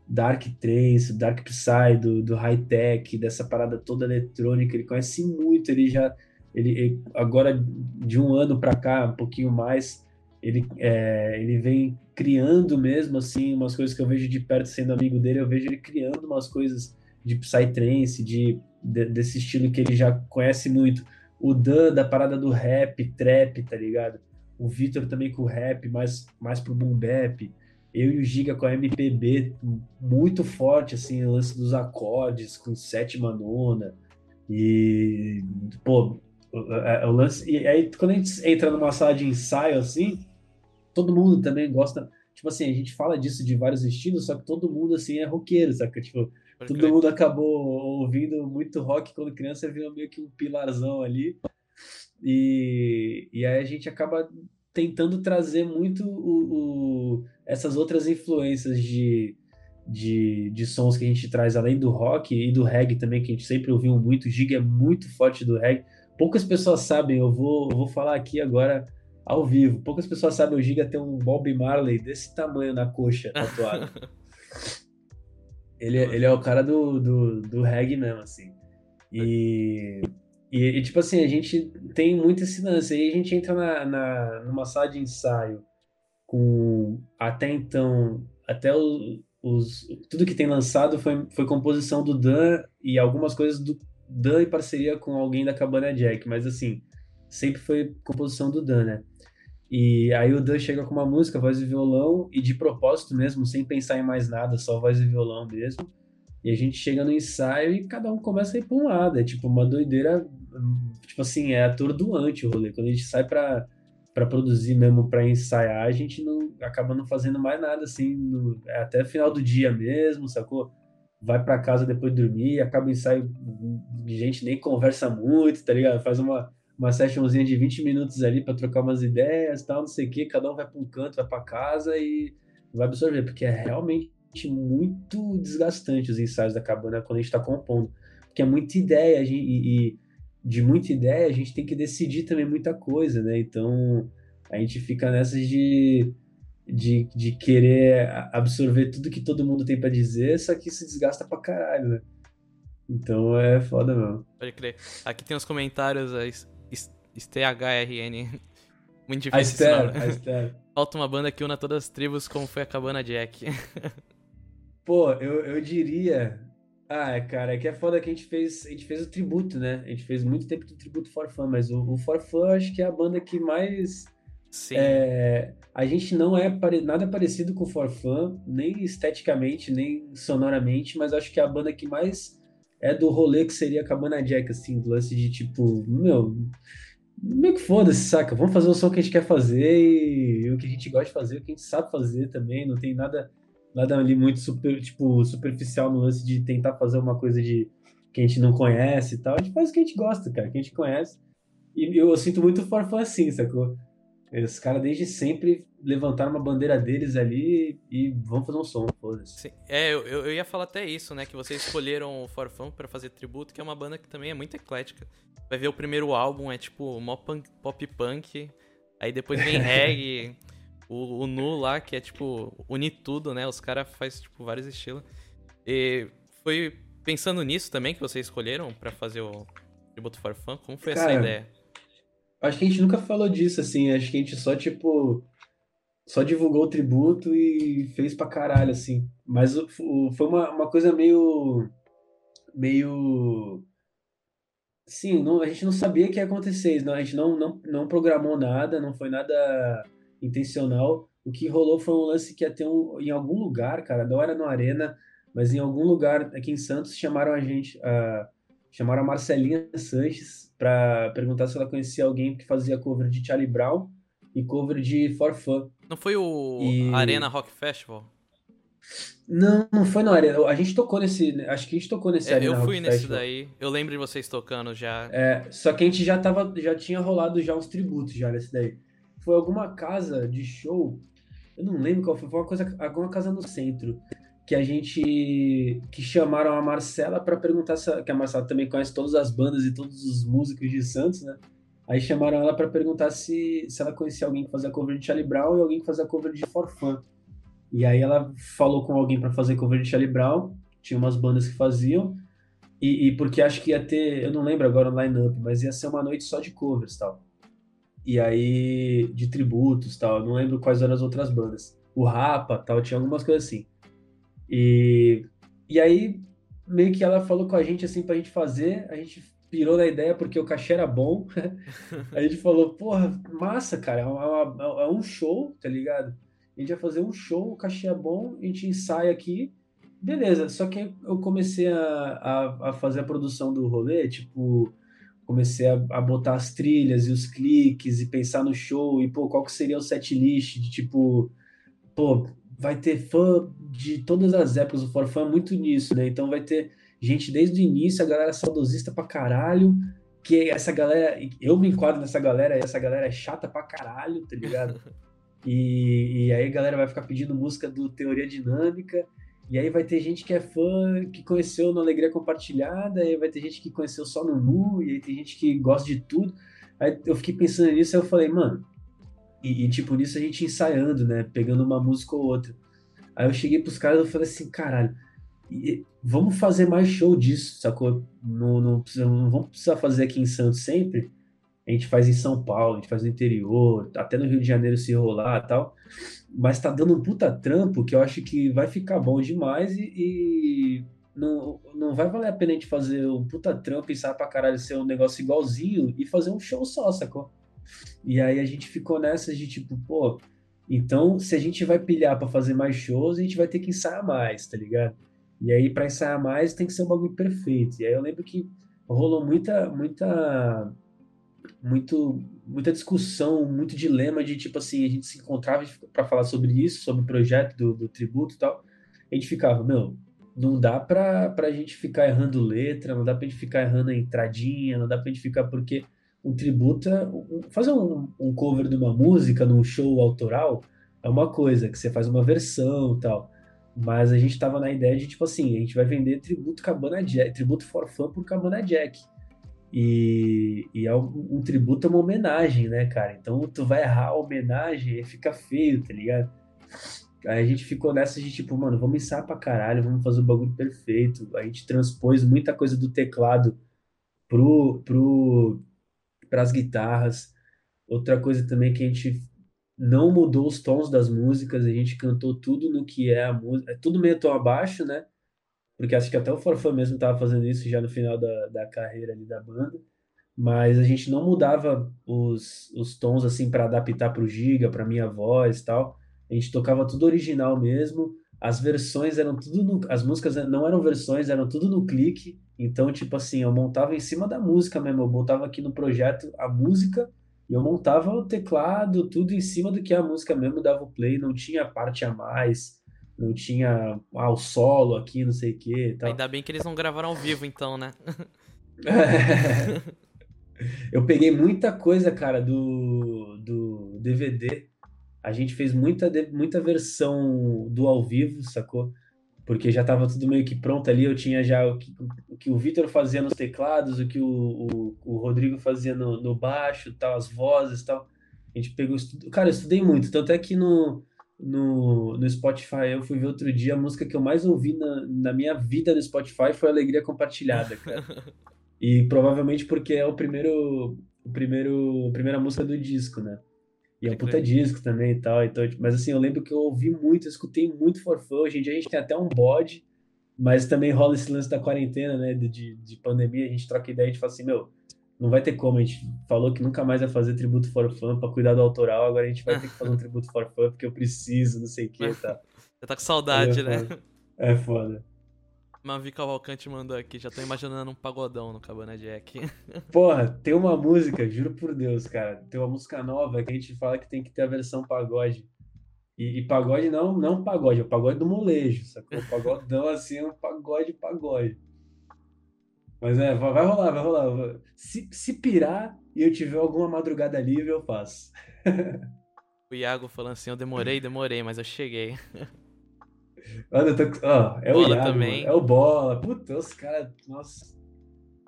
Dark Trance, Dark Psy, do, do high-tech, dessa parada toda eletrônica, ele conhece muito, ele já, ele, ele agora de um ano para cá, um pouquinho mais, ele, é, ele vem criando mesmo, assim, umas coisas que eu vejo de perto sendo amigo dele, eu vejo ele criando umas coisas de Psytrance, de, de desse estilo que ele já conhece muito. O Dan, da parada do rap, trap, tá ligado? O Vitor também com o rap, mais, mais pro boom bap. Eu e o Giga com a MPB muito forte, assim, o lance dos acordes, com sétima nona. E, pô, o, o lance. E aí, quando a gente entra numa sala de ensaio, assim, todo mundo também gosta. Tipo assim, a gente fala disso de vários estilos, só que todo mundo assim é roqueiro, saca? Tipo, Pode todo mundo acabou ouvindo muito rock quando criança, virou meio que um pilarzão ali. E, e aí a gente acaba tentando trazer muito o, o, essas outras influências de, de, de sons que a gente traz além do rock e do reggae também, que a gente sempre ouviu muito. O Giga é muito forte do reggae. Poucas pessoas sabem, eu vou, eu vou falar aqui agora ao vivo. Poucas pessoas sabem, o Giga tem um Bob Marley desse tamanho na coxa (laughs) tatuado. ele, é, ele é o cara do, do, do reggae mesmo, assim. E, e, e, tipo assim, a gente tem muito esse lance. Aí a gente entra na, na, numa sala de ensaio com até então, até os, os, tudo que tem lançado foi, foi composição do Dan e algumas coisas do Dan em parceria com alguém da Cabana Jack, mas assim, sempre foi composição do Dan, né? E aí o Dan chega com uma música, voz e violão, e de propósito mesmo, sem pensar em mais nada, só voz e violão mesmo. E a gente chega no ensaio e cada um começa a ir pra um lado. É tipo uma doideira, tipo assim, é atordoante o rolê. Quando a gente sai pra, pra produzir mesmo, pra ensaiar, a gente não acaba não fazendo mais nada, assim, no, é até final do dia mesmo, sacou? Vai pra casa depois de dormir, acaba o ensaio, gente nem conversa muito, tá ligado? Faz uma uma sessionzinha de 20 minutos ali para trocar umas ideias, tal, não sei o quê, cada um vai para um canto, vai para casa e vai absorver, porque é realmente muito desgastante os ensaios da cabana quando a gente está compondo, porque é muita ideia e, e, de muita ideia a gente tem que decidir também muita coisa, né? Então a gente fica nessas de, de, de querer absorver tudo que todo mundo tem para dizer, só que isso desgasta pra caralho, né? Então é foda mesmo. Pode crer. Aqui tem os comentários S-T-H-R-N. (laughs) Muito difícil. A Esther, a (laughs) Esther. Falta uma banda que una todas as tribos, como foi a Cabana Jack. (laughs) Pô, eu, eu diria. Ah, cara, é que é foda que a gente fez. A gente fez o tributo, né? A gente fez muito tempo do tributo For Fun, mas o, o For Fun acho que é a banda que mais. Sim. É, a gente não é pare, nada parecido com o For Fun, nem esteticamente, nem sonoramente, mas acho que é a banda que mais é do rolê que seria a Cabana Jack, assim, do lance de tipo, meu, meio que foda-se, saca? Vamos fazer o som que a gente quer fazer e, o que a gente gosta de fazer, o que a gente sabe fazer também. Não tem nada, nada ali muito super, tipo, superficial no lance de tentar fazer uma coisa de que a gente não conhece e tal. A gente faz o que a gente gosta, cara, que a gente conhece. E eu, eu sinto muito forfã assim, sacou? Os caras desde sempre levantaram uma bandeira deles ali e vão fazer um som, foda-se. É, eu, eu ia falar até isso, né? Que vocês escolheram o Forfã para fazer tributo, que é uma banda que também é muito eclética. Vai ver o primeiro álbum, é tipo mó punk, pop punk, aí depois vem (laughs) reggae, o, o Nu lá, que é tipo, unir tudo, né? Os caras fazem tipo vários estilos. E foi pensando nisso também que vocês escolheram para fazer o tributo Forfã? Como foi Cara, essa ideia? Acho que a gente nunca falou disso, assim. Acho que a gente só, tipo, só divulgou o tributo e fez pra caralho, assim. Mas o, o, foi uma, uma coisa meio. meio. Sim, não, a gente não sabia que ia acontecer, não, a gente não, não, não programou nada, não foi nada intencional. O que rolou foi um lance que ia ter um, em algum lugar, cara, não era no Arena, mas em algum lugar aqui em Santos chamaram a gente, chamaram a Marcelinha Sanches para perguntar se ela conhecia alguém que fazia cover de Charlie Brown e cover de For Fun. Não foi o e... Arena Rock Festival? Não, não foi na Arena. A gente tocou nesse. Acho que a gente tocou nesse é, Arena Eu fui Rock nesse Festival. daí. Eu lembro de vocês tocando já. É, só que a gente já tava. Já tinha rolado já uns tributos já nesse daí. Foi alguma casa de show. Eu não lembro qual foi. Foi uma coisa. Alguma casa no centro. Que a gente. Que chamaram a Marcela para perguntar se. Que a Marcela também conhece todas as bandas e todos os músicos de Santos, né? Aí chamaram ela para perguntar se, se ela conhecia alguém que fazia cover de Charlie Brown e alguém que fazia cover de For Fun. E aí ela falou com alguém para fazer cover de Charlie Brown, tinha umas bandas que faziam, e, e, porque acho que ia ter, eu não lembro agora o line-up, mas ia ser uma noite só de covers tal. E aí, de tributos tal, não lembro quais eram as outras bandas. O Rapa tal, tinha algumas coisas assim. E, e aí, meio que ela falou com a gente assim pra gente fazer, a gente pirou na ideia porque o cachê era bom. (laughs) a gente falou, porra, massa, cara, é, uma, é um show, tá ligado? a gente vai fazer um show, o cachê é bom, a gente ensaia aqui, beleza. Só que eu comecei a, a, a fazer a produção do rolê, tipo, comecei a, a, botar as trilhas e os cliques e pensar no show e, pô, qual que seria o set list de, tipo, pô, vai ter fã de todas as épocas, o Forfã é muito nisso, né? Então vai ter gente desde o início, a galera saudosista pra caralho, que essa galera, eu me enquadro nessa galera, e essa galera é chata pra caralho, tá ligado? (laughs) E, e aí a galera vai ficar pedindo música do Teoria Dinâmica. E aí vai ter gente que é fã, que conheceu no Alegria Compartilhada, aí vai ter gente que conheceu só no Nu, e aí tem gente que gosta de tudo. Aí eu fiquei pensando nisso, aí eu falei, mano, e, e, tipo, nisso a gente ensaiando, né, pegando uma música ou outra. Aí eu cheguei pros caras e falei assim, caralho, e, vamos fazer mais show disso, sacou? Não, não, não vamos precisar fazer aqui em Santos sempre, a gente faz em São Paulo, a gente faz no interior, até no Rio de Janeiro se rolar tal. Mas tá dando um puta trampo que eu acho que vai ficar bom demais e, e não, não vai valer a pena a gente fazer um puta trampo e sair pra caralho ser um negócio igualzinho e fazer um show só, sacou? E aí a gente ficou nessa de tipo, pô, então se a gente vai pilhar para fazer mais shows, a gente vai ter que ensaiar mais, tá ligado? E aí para ensaiar mais tem que ser um bagulho perfeito. E aí eu lembro que rolou muita, muita muito muita discussão, muito dilema de tipo assim, a gente se encontrava para falar sobre isso, sobre o projeto do, do tributo e tal. A gente ficava, meu, não dá pra, pra gente ficar errando letra, não dá pra gente ficar errando a entradinha, não dá pra gente ficar porque um tributo, fazer um, um cover de uma música num show autoral é uma coisa, que você faz uma versão e tal. Mas a gente tava na ideia de, tipo assim, a gente vai vender tributo Cabana Jack, tributo for por Cabana Jack. E, e é um, um, tributo, é uma homenagem, né, cara? Então tu vai errar a homenagem e fica feio, tá ligado? Aí a gente ficou nessa de tipo, mano, vamos ensaiar pra caralho, vamos fazer o bagulho perfeito. A gente transpôs muita coisa do teclado pro, pro, pras guitarras. Outra coisa também que a gente não mudou os tons das músicas, a gente cantou tudo no que é a música, é tudo meio tom abaixo, né? porque acho que até o Forfã mesmo estava fazendo isso já no final da, da carreira ali da banda, mas a gente não mudava os, os tons assim para adaptar para o Giga, para minha voz tal. A gente tocava tudo original mesmo. As versões eram tudo no, as músicas não eram versões, eram tudo no clique. Então, tipo assim, eu montava em cima da música mesmo. Eu botava aqui no projeto a música e eu montava o teclado, tudo em cima do que a música mesmo dava o play, não tinha parte a mais não tinha ah, o solo aqui, não sei o que. Ainda bem que eles não gravaram ao vivo, então, né? (laughs) Eu peguei muita coisa, cara, do, do DVD. A gente fez muita, muita versão do ao vivo, sacou? Porque já tava tudo meio que pronto ali. Eu tinha já o que o, que o Vitor fazia nos teclados, o que o, o, o Rodrigo fazia no, no baixo, tal, as vozes tal. A gente pegou. Cara, eu estudei muito. Tanto é que no, no, no Spotify. Eu fui ver outro dia a música que eu mais ouvi na, na minha vida no Spotify foi Alegria Compartilhada, cara. (laughs) e provavelmente porque é o primeiro, o primeiro, a primeira música do disco, né? E é um puta disco também e tal. Então, tipo, mas assim, eu lembro que eu ouvi muito, eu escutei muito forfã. Hoje em dia a gente tem até um bode, mas também rola esse lance da quarentena, né? De, de pandemia, a gente troca ideia e a gente fala assim, meu, não vai ter como. A gente falou que nunca mais vai fazer tributo for fun pra cuidar do autoral. Agora a gente vai ter que fazer um (laughs) tributo for fun porque eu preciso, não sei o que, tá? Você tá com saudade, é né? É foda. Mavi Cavalcante mandou aqui, já tô imaginando um pagodão no Cabana Jack. (laughs) Porra, tem uma música, juro por Deus, cara. Tem uma música nova que a gente fala que tem que ter a versão pagode. E, e pagode não, não pagode, é o pagode do molejo, sacou? O pagodão assim é um pagode, pagode. Mas é, vai, vai rolar, vai rolar. Se, se pirar e eu tiver alguma madrugada livre, eu faço. (laughs) o Iago falando assim, eu demorei, demorei, mas eu cheguei. (laughs) Olha, tô... oh, é Bola o Iago, também. é o Bola. Puta, os caras, nossa.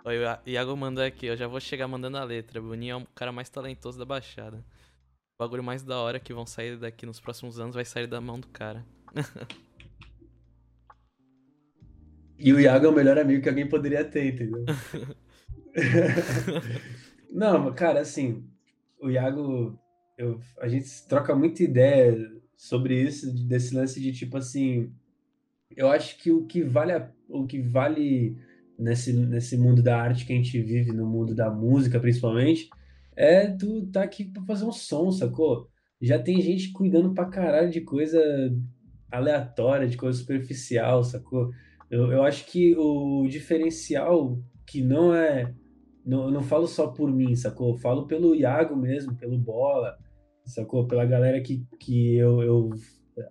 Oi, o Iago mandou aqui, eu já vou chegar mandando a letra. O Boninho é o cara mais talentoso da Baixada. O bagulho mais da hora que vão sair daqui nos próximos anos vai sair da mão do cara. e o Iago é o melhor amigo que alguém poderia ter, entendeu? (laughs) Não, cara, assim, o Iago, eu, a gente troca muita ideia sobre isso, desse lance de tipo assim, eu acho que o que vale, a, o que vale nesse, nesse mundo da arte que a gente vive, no mundo da música principalmente, é tu tá aqui pra fazer um som, sacou? Já tem gente cuidando pra caralho de coisa aleatória, de coisa superficial, sacou? Eu, eu acho que o diferencial que não é. Não, eu não falo só por mim, sacou? Eu falo pelo Iago mesmo, pelo Bola, sacou? Pela galera que, que eu, eu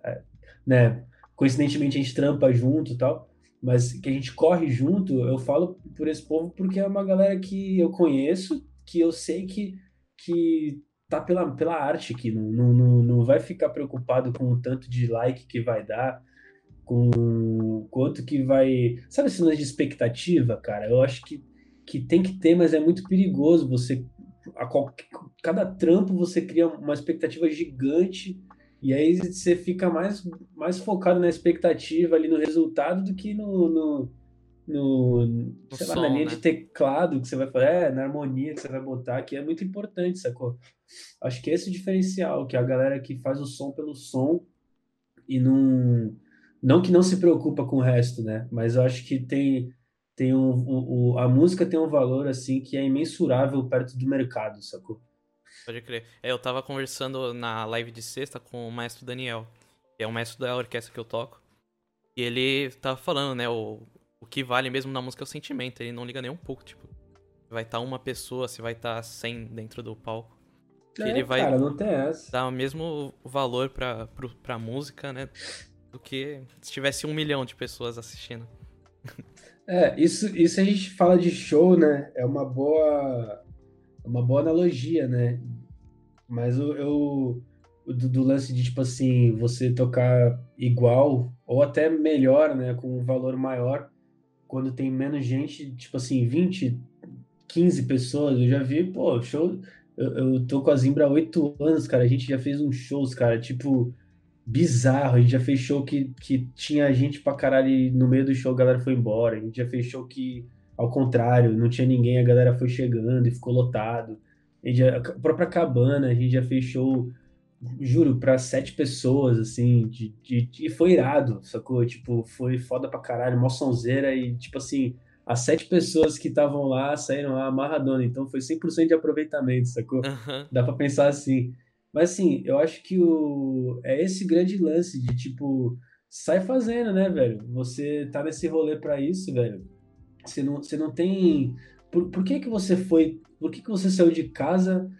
é, né, coincidentemente a gente trampa junto e tal, mas que a gente corre junto, eu falo por esse povo porque é uma galera que eu conheço, que eu sei que, que tá pela, pela arte aqui, não, não, não vai ficar preocupado com o tanto de like que vai dar, com quanto que vai. Sabe esse lance de expectativa, cara? Eu acho que, que tem que ter, mas é muito perigoso você a qualquer, cada trampo você cria uma expectativa gigante e aí você fica mais, mais focado na expectativa ali no resultado do que no, no, no, sei lá, som, na linha né? de teclado que você vai fazer, é, na harmonia que você vai botar, que é muito importante, sacou? Acho que esse é o diferencial, que a galera que faz o som pelo som e não. Não que não se preocupa com o resto, né? Mas eu acho que tem tem um, um, a música tem um valor assim que é imensurável perto do mercado, sacou? Pode crer. É, eu tava conversando na live de sexta com o maestro Daniel, que é o maestro da orquestra que eu toco. E ele tava falando, né, o, o que vale mesmo na música é o sentimento. Ele não liga nem um pouco, tipo, vai estar tá uma pessoa, se vai estar tá 100 dentro do palco. É, ele vai cara, não tem essa. dar o mesmo valor pra, pra, pra música, né, do que se tivesse um milhão de pessoas assistindo. (laughs) É, isso, isso a gente fala de show, né? É uma boa, uma boa analogia, né? Mas eu, eu do, do, lance de tipo assim, você tocar igual ou até melhor, né? Com um valor maior, quando tem menos gente, tipo assim, 20, 15 pessoas. Eu já vi, pô, show. Eu, eu tô com a Zimbra há 8 anos, cara. A gente já fez uns shows, cara, tipo bizarro. A gente já fez show que, que tinha gente pra caralho e no meio do show a galera foi embora. A gente já fez show que, ao contrário, não tinha ninguém, a galera foi chegando e ficou lotado. A, já, a própria cabana, a gente já fez show, juro, pra sete pessoas, assim, de, de, e foi irado, sacou? Tipo, foi foda pra caralho, mó sonzeira e, tipo assim, as sete pessoas que estavam lá saíram lá amarradona, então foi 100% de aproveitamento, sacou? Uhum. Dá pra pensar assim. Mas assim, eu acho que o é esse grande lance de tipo, sai fazendo, né, velho? Você tá nesse rolê para isso, velho. Você não, você não tem. Por, por que que você foi. Por que que você saiu de casa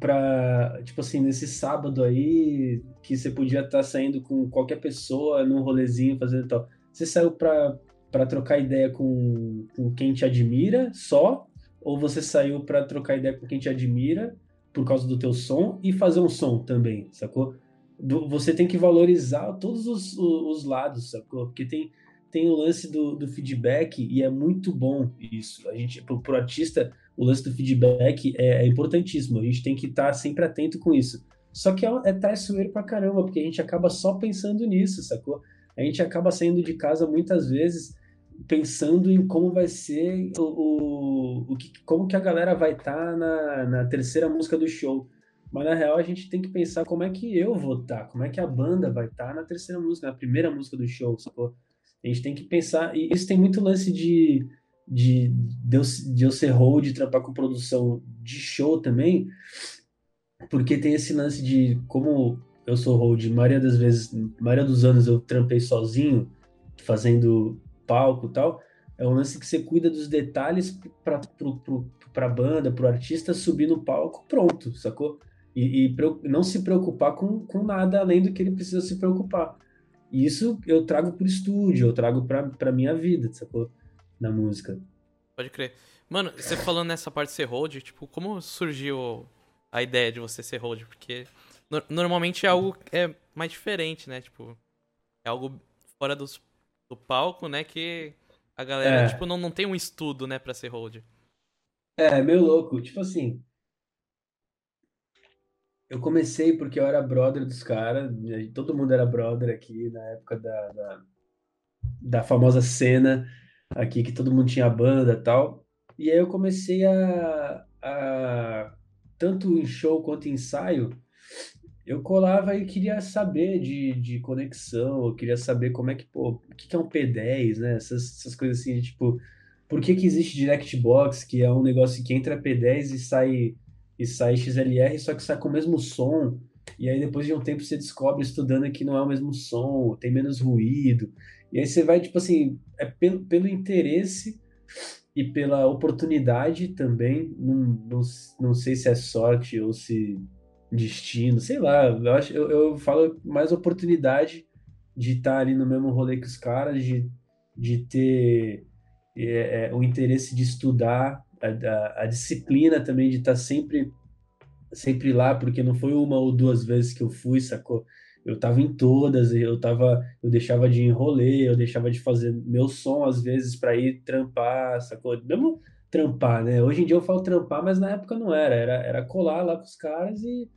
pra. Tipo assim, nesse sábado aí, que você podia estar tá saindo com qualquer pessoa num rolezinho fazendo tal. Você saiu pra, pra trocar ideia com, com quem te admira só? Ou você saiu para trocar ideia com quem te admira por causa do teu som e fazer um som também, sacou? Do, você tem que valorizar todos os, os, os, lados, sacou? Porque tem, tem o lance do, do feedback e é muito bom isso. A gente, pro, pro artista, o lance do feedback é, é importantíssimo. A gente tem que estar tá sempre atento com isso. Só que é, é traiçoeiro pra caramba, porque a gente acaba só pensando nisso, sacou? A gente acaba saindo de casa muitas vezes pensando em como vai ser o, o, o que, como que a galera vai estar tá na, na terceira música do show. Mas na real a gente tem que pensar como é que eu vou estar, tá, como é que a banda vai estar tá na terceira música, na primeira música do show, sacou? A gente tem que pensar, e isso tem muito lance de, de, de, eu, de eu ser hold, trampar com produção de show também, porque tem esse lance de como eu sou hold, maioria das vezes, maioria dos anos eu trampei sozinho, fazendo palco tal. É um lance que você cuida dos detalhes para pra banda, pro artista subir no palco, pronto, sacou? E, e não se preocupar com, com nada além do que ele precisa se preocupar. E isso eu trago pro estúdio, eu trago pra minha vida, sacou? Na música. Pode crer. Mano, você falando nessa parte de ser hold, tipo, como surgiu a ideia de você ser hold? Porque no, normalmente é algo é mais diferente, né? Tipo, é algo fora dos, do palco, né? Que a galera, é. tipo, não, não tem um estudo, né, pra ser hold. É, é, meio louco. Tipo assim, eu comecei porque eu era brother dos caras, todo mundo era brother aqui na época da, da, da famosa cena aqui, que todo mundo tinha banda e tal. E aí eu comecei a, a tanto em show quanto em ensaio, eu colava e queria saber de, de conexão, eu queria saber como é que, pô, o que é um P10, né? Essas, essas coisas assim, tipo, por que que existe Direct Box, que é um negócio que entra P10 e sai e sai XLR, só que sai com o mesmo som, e aí depois de um tempo você descobre estudando que não é o mesmo som, tem menos ruído, e aí você vai, tipo assim, é pelo, pelo interesse e pela oportunidade também. Não, não, não sei se é sorte ou se destino, sei lá. Eu, acho, eu, eu falo mais oportunidade de estar ali no mesmo rolê que os caras, de, de ter é, é, o interesse de estudar, a, a, a disciplina também de estar sempre sempre lá, porque não foi uma ou duas vezes que eu fui, sacou? eu tava em todas, eu tava, eu deixava de enrolar, eu deixava de fazer meu som às vezes para ir trampar, sacou? Mesmo trampar, né? Hoje em dia eu falo trampar, mas na época não era, era, era colar lá com os caras e,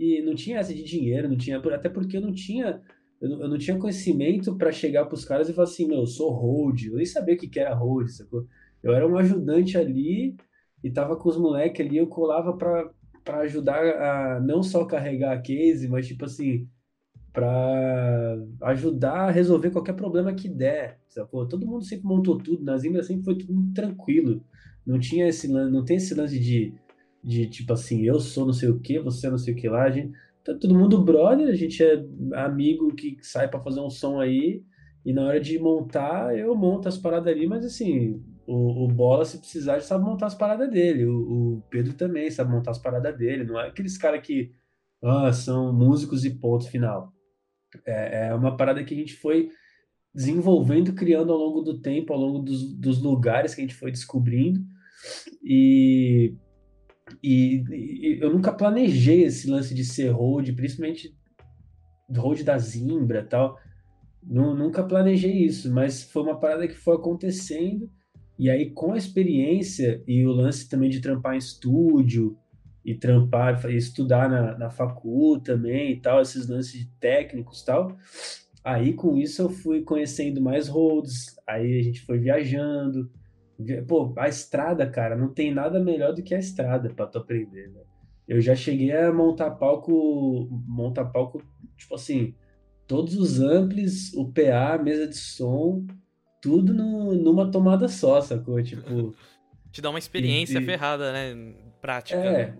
e não tinha essa de dinheiro, não tinha, até porque eu não tinha eu não, tinha conhecimento para chegar pros caras e falar assim, meu, eu sou hold, eu nem sabia o que, era hold, sacou? Eu era um ajudante ali e tava com os moleques ali, eu colava para para ajudar a não só carregar a case, mas tipo assim, para ajudar a resolver qualquer problema que der. Todo mundo sempre montou tudo, na Zimbra sempre foi tudo tranquilo. Não tinha esse não tem esse lance de, de tipo assim, eu sou não sei o que, você não sei o que lá. A gente, tá todo mundo brother, a gente é amigo que sai para fazer um som aí. E na hora de montar, eu monto as paradas ali, mas assim, o, o Bola, se precisar, sabe montar as paradas dele. O, o Pedro também sabe montar as paradas dele. Não é aqueles caras que ah, são músicos e ponto final. É, é uma parada que a gente foi desenvolvendo, criando ao longo do tempo, ao longo dos, dos lugares que a gente foi descobrindo. E, e, e, eu nunca planejei esse lance de ser road, principalmente road da Zimbra tal. nunca planejei isso, mas foi uma parada que foi acontecendo. E aí, com a experiência e o lance também de trampar em estúdio, e trampar, estudar na, na facul também e tal, esses lances técnicos e tal. Aí com isso eu fui conhecendo mais roads, aí a gente foi viajando. Pô, a estrada, cara, não tem nada melhor do que a estrada para tu aprender, né? Eu já cheguei a montar palco, montar palco, tipo assim, todos os amplis, o PA, mesa de som, tudo no, numa tomada só, sacou? Tipo. (laughs) Te dá uma experiência e, ferrada, né? Prática. É, né?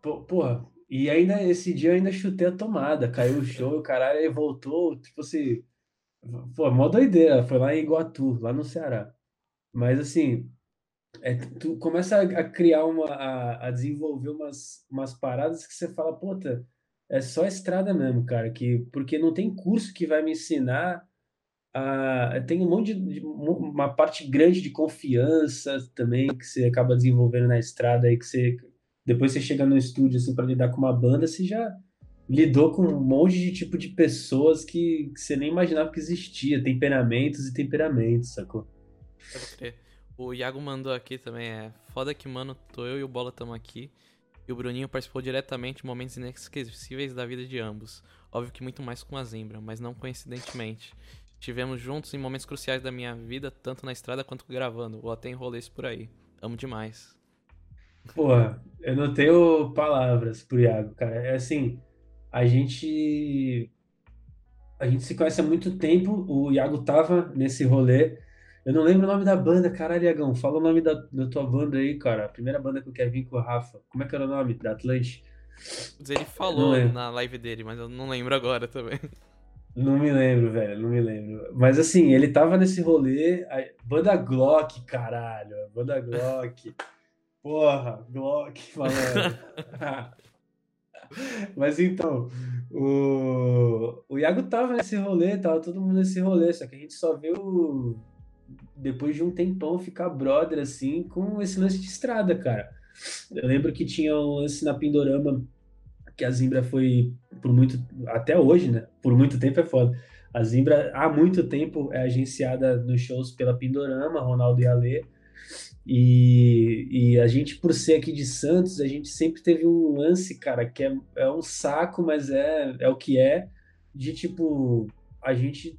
porra, e ainda esse dia eu ainda chutei a tomada, caiu o show, o caralho, aí voltou, tipo assim, pô, mó doideira, foi lá em Iguatu, lá no Ceará. Mas assim, é, tu começa a, criar uma, a, a, desenvolver umas, umas paradas que você fala, puta, é só estrada mesmo, cara, que, porque não tem curso que vai me ensinar a, tem um monte de, uma parte grande de confiança também que você acaba desenvolvendo na estrada aí que você depois você chega no estúdio assim para lidar com uma banda, você já lidou com um monte de tipo de pessoas que, que você nem imaginava que existia, temperamentos e temperamentos, sacou? Pode crer. O Iago mandou aqui também, é foda que, mano, tô eu e o Bola tamo aqui. E o Bruninho participou diretamente de momentos inesquecíveis da vida de ambos. Óbvio que muito mais com a Zimbra, mas não coincidentemente. Tivemos juntos em momentos cruciais da minha vida, tanto na estrada quanto gravando, ou até em rolês por aí. Amo demais. Porra, eu não tenho palavras pro Iago, cara. É assim, a gente. A gente se conhece há muito tempo. O Iago tava nesse rolê. Eu não lembro o nome da banda, caralho, Iagão. Fala o nome da, da tua banda aí, cara. A primeira banda que eu quero vir com o Rafa. Como é que era o nome? Da Atlante? Ele falou na live dele, mas eu não lembro agora também. Não me lembro, velho, não me lembro. Mas assim, ele tava nesse rolê. A... Banda Glock, caralho. Banda Glock. (laughs) Porra, Glock, falando. (laughs) Mas então, o, o Iago tava nesse rolê, tava todo mundo nesse rolê, só que a gente só viu depois de um tempão ficar brother assim com esse lance de estrada, cara. Eu lembro que tinha um lance na Pindorama que a Zimbra foi por muito até hoje, né? Por muito tempo é foda. A Zimbra há muito tempo é agenciada nos shows pela Pindorama, Ronaldo e Alê. E, e a gente, por ser aqui de Santos, a gente sempre teve um lance, cara, que é, é um saco, mas é, é o que é, de tipo, a gente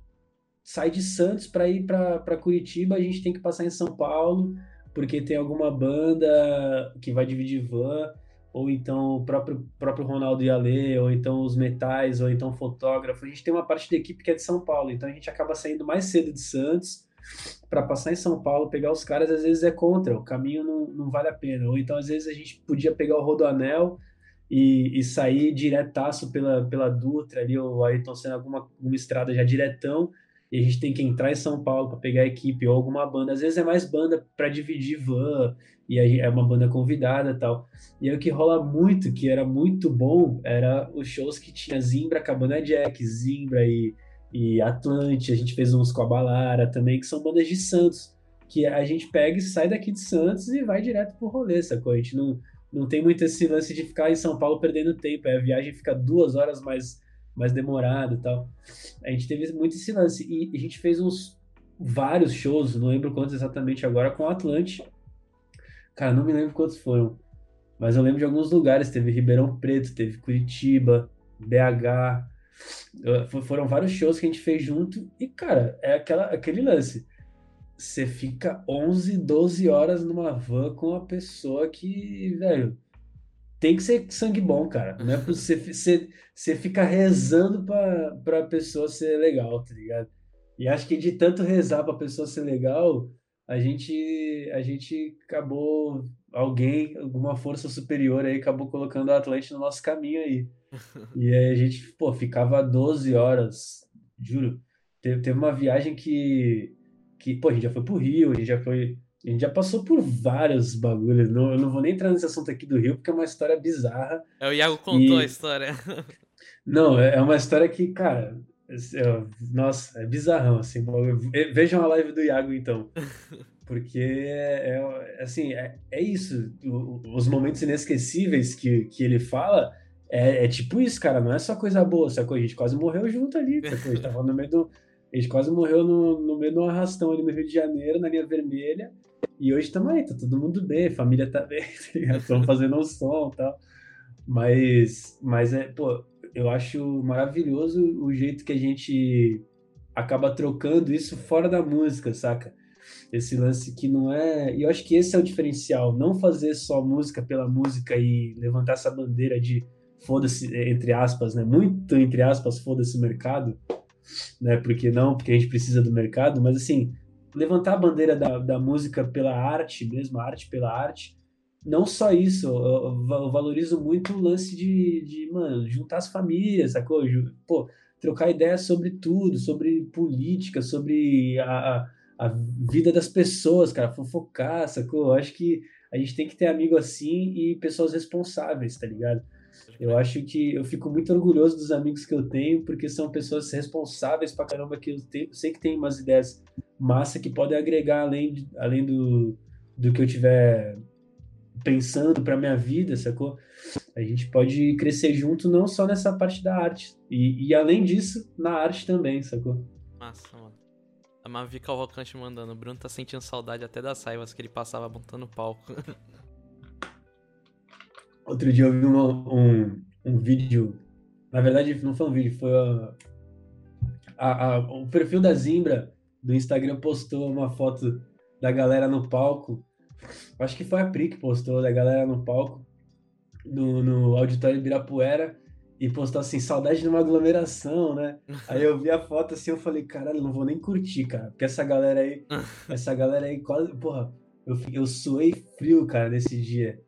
sai de Santos para ir para Curitiba, a gente tem que passar em São Paulo, porque tem alguma banda que vai dividir van, ou então o próprio, próprio Ronaldo Ale, ou então os metais, ou então fotógrafo. A gente tem uma parte da equipe que é de São Paulo, então a gente acaba saindo mais cedo de Santos para passar em São Paulo, pegar os caras, às vezes é contra, o caminho não, não vale a pena. Ou então, às vezes, a gente podia pegar o Rodoanel e, e sair diretaço pela, pela Dutra ali, ou Ayrton sendo alguma, alguma estrada já diretão, e a gente tem que entrar em São Paulo para pegar a equipe ou alguma banda. Às vezes é mais banda para dividir van, e aí é uma banda convidada tal. E aí o que rola muito, que era muito bom, era os shows que tinha Zimbra, Cabana Jack, Zimbra e, e Atlante. A gente fez uns com a Balara também, que são bandas de Santos. Que a gente pega e sai daqui de Santos e vai direto pro rolê, sacou? A gente não, não tem muito esse lance de ficar em São Paulo perdendo tempo. a viagem fica duas horas mais mais demorado e tal. A gente teve muito esse lance. E a gente fez uns vários shows, não lembro quantos exatamente agora, com o Atlante. Cara, não me lembro quantos foram. Mas eu lembro de alguns lugares. Teve Ribeirão Preto, teve Curitiba, BH. Foram vários shows que a gente fez junto. E, cara, é aquela, aquele lance. Você fica 11, 12 horas numa van com uma pessoa que, velho, tem que ser sangue bom, cara. Não é pra você, você, você fica rezando pra, pra pessoa ser legal, tá ligado? E acho que de tanto rezar pra pessoa ser legal, a gente, a gente acabou, alguém, alguma força superior aí, acabou colocando o Atlante no nosso caminho aí. (laughs) E aí a gente, pô, ficava 12 horas, juro. Teve, teve uma viagem que, que, pô, a gente já foi pro Rio, a gente já foi a gente já passou por vários bagulhos. Não, eu não vou nem entrar nesse assunto aqui do Rio, porque é uma história bizarra. É, o Iago contou e... a história. (laughs) Não, é, é uma história que, cara, é, nossa, é bizarrão, assim. Vejam a live do Iago, então. (laughs) Porque, é, é assim, é, é isso. os momentos inesquecíveis que, que ele fala é, é, tipo isso, cara. Não é só coisa boa, sacou? A gente quase morreu junto ali, sacou? A gente tava no meio do... A gente quase morreu no, no meio de um arrastão ali no Rio de Janeiro, na linha vermelha. E hoje estamos aí, tá todo mundo bem, família tá bem, estamos (laughs) tá fazendo um som e tal. Mas, mas é, pô, eu acho maravilhoso o jeito que a gente acaba trocando isso fora da música, saca? Esse lance que não é. E eu acho que esse é o diferencial. Não fazer só música pela música e levantar essa bandeira de foda-se, entre aspas, né? Muito entre aspas, foda-se mercado, né? Porque não, porque a gente precisa do mercado, mas assim, levantar a bandeira da, da música pela arte mesmo, a arte pela arte. Não só isso, eu, eu valorizo muito o lance de, de, mano, juntar as famílias, sacou? Pô, trocar ideias sobre tudo, sobre política, sobre a, a vida das pessoas, cara, fofocar, sacou? Eu acho que a gente tem que ter amigo assim e pessoas responsáveis, tá ligado? Eu acho que eu fico muito orgulhoso dos amigos que eu tenho, porque são pessoas responsáveis pra caramba, que eu, tenho, sei que tem umas ideias massa que podem agregar além, de, além do, do que eu tiver pensando para minha vida, sacou? A gente pode crescer junto não só nessa parte da arte, e, e além disso, na arte também, sacou? Massa, mano. A Mavi Cavalcante mandando, o Bruno tá sentindo saudade até das saivas que ele passava montando palco. (laughs) Outro dia eu vi um, um vídeo, na verdade não foi um vídeo, foi a, a, a, o perfil da Zimbra do Instagram postou uma foto da galera no palco. Acho que foi a Pri que postou da galera no palco no, no auditório Ibirapuera e postou assim, saudade de uma aglomeração, né? (laughs) Aí eu vi a foto assim, eu falei, caralho, não vou nem curtir, cara, porque essa galera aí, (laughs) essa galera aí quase, porra, eu, eu suei frio, cara, nesse dia.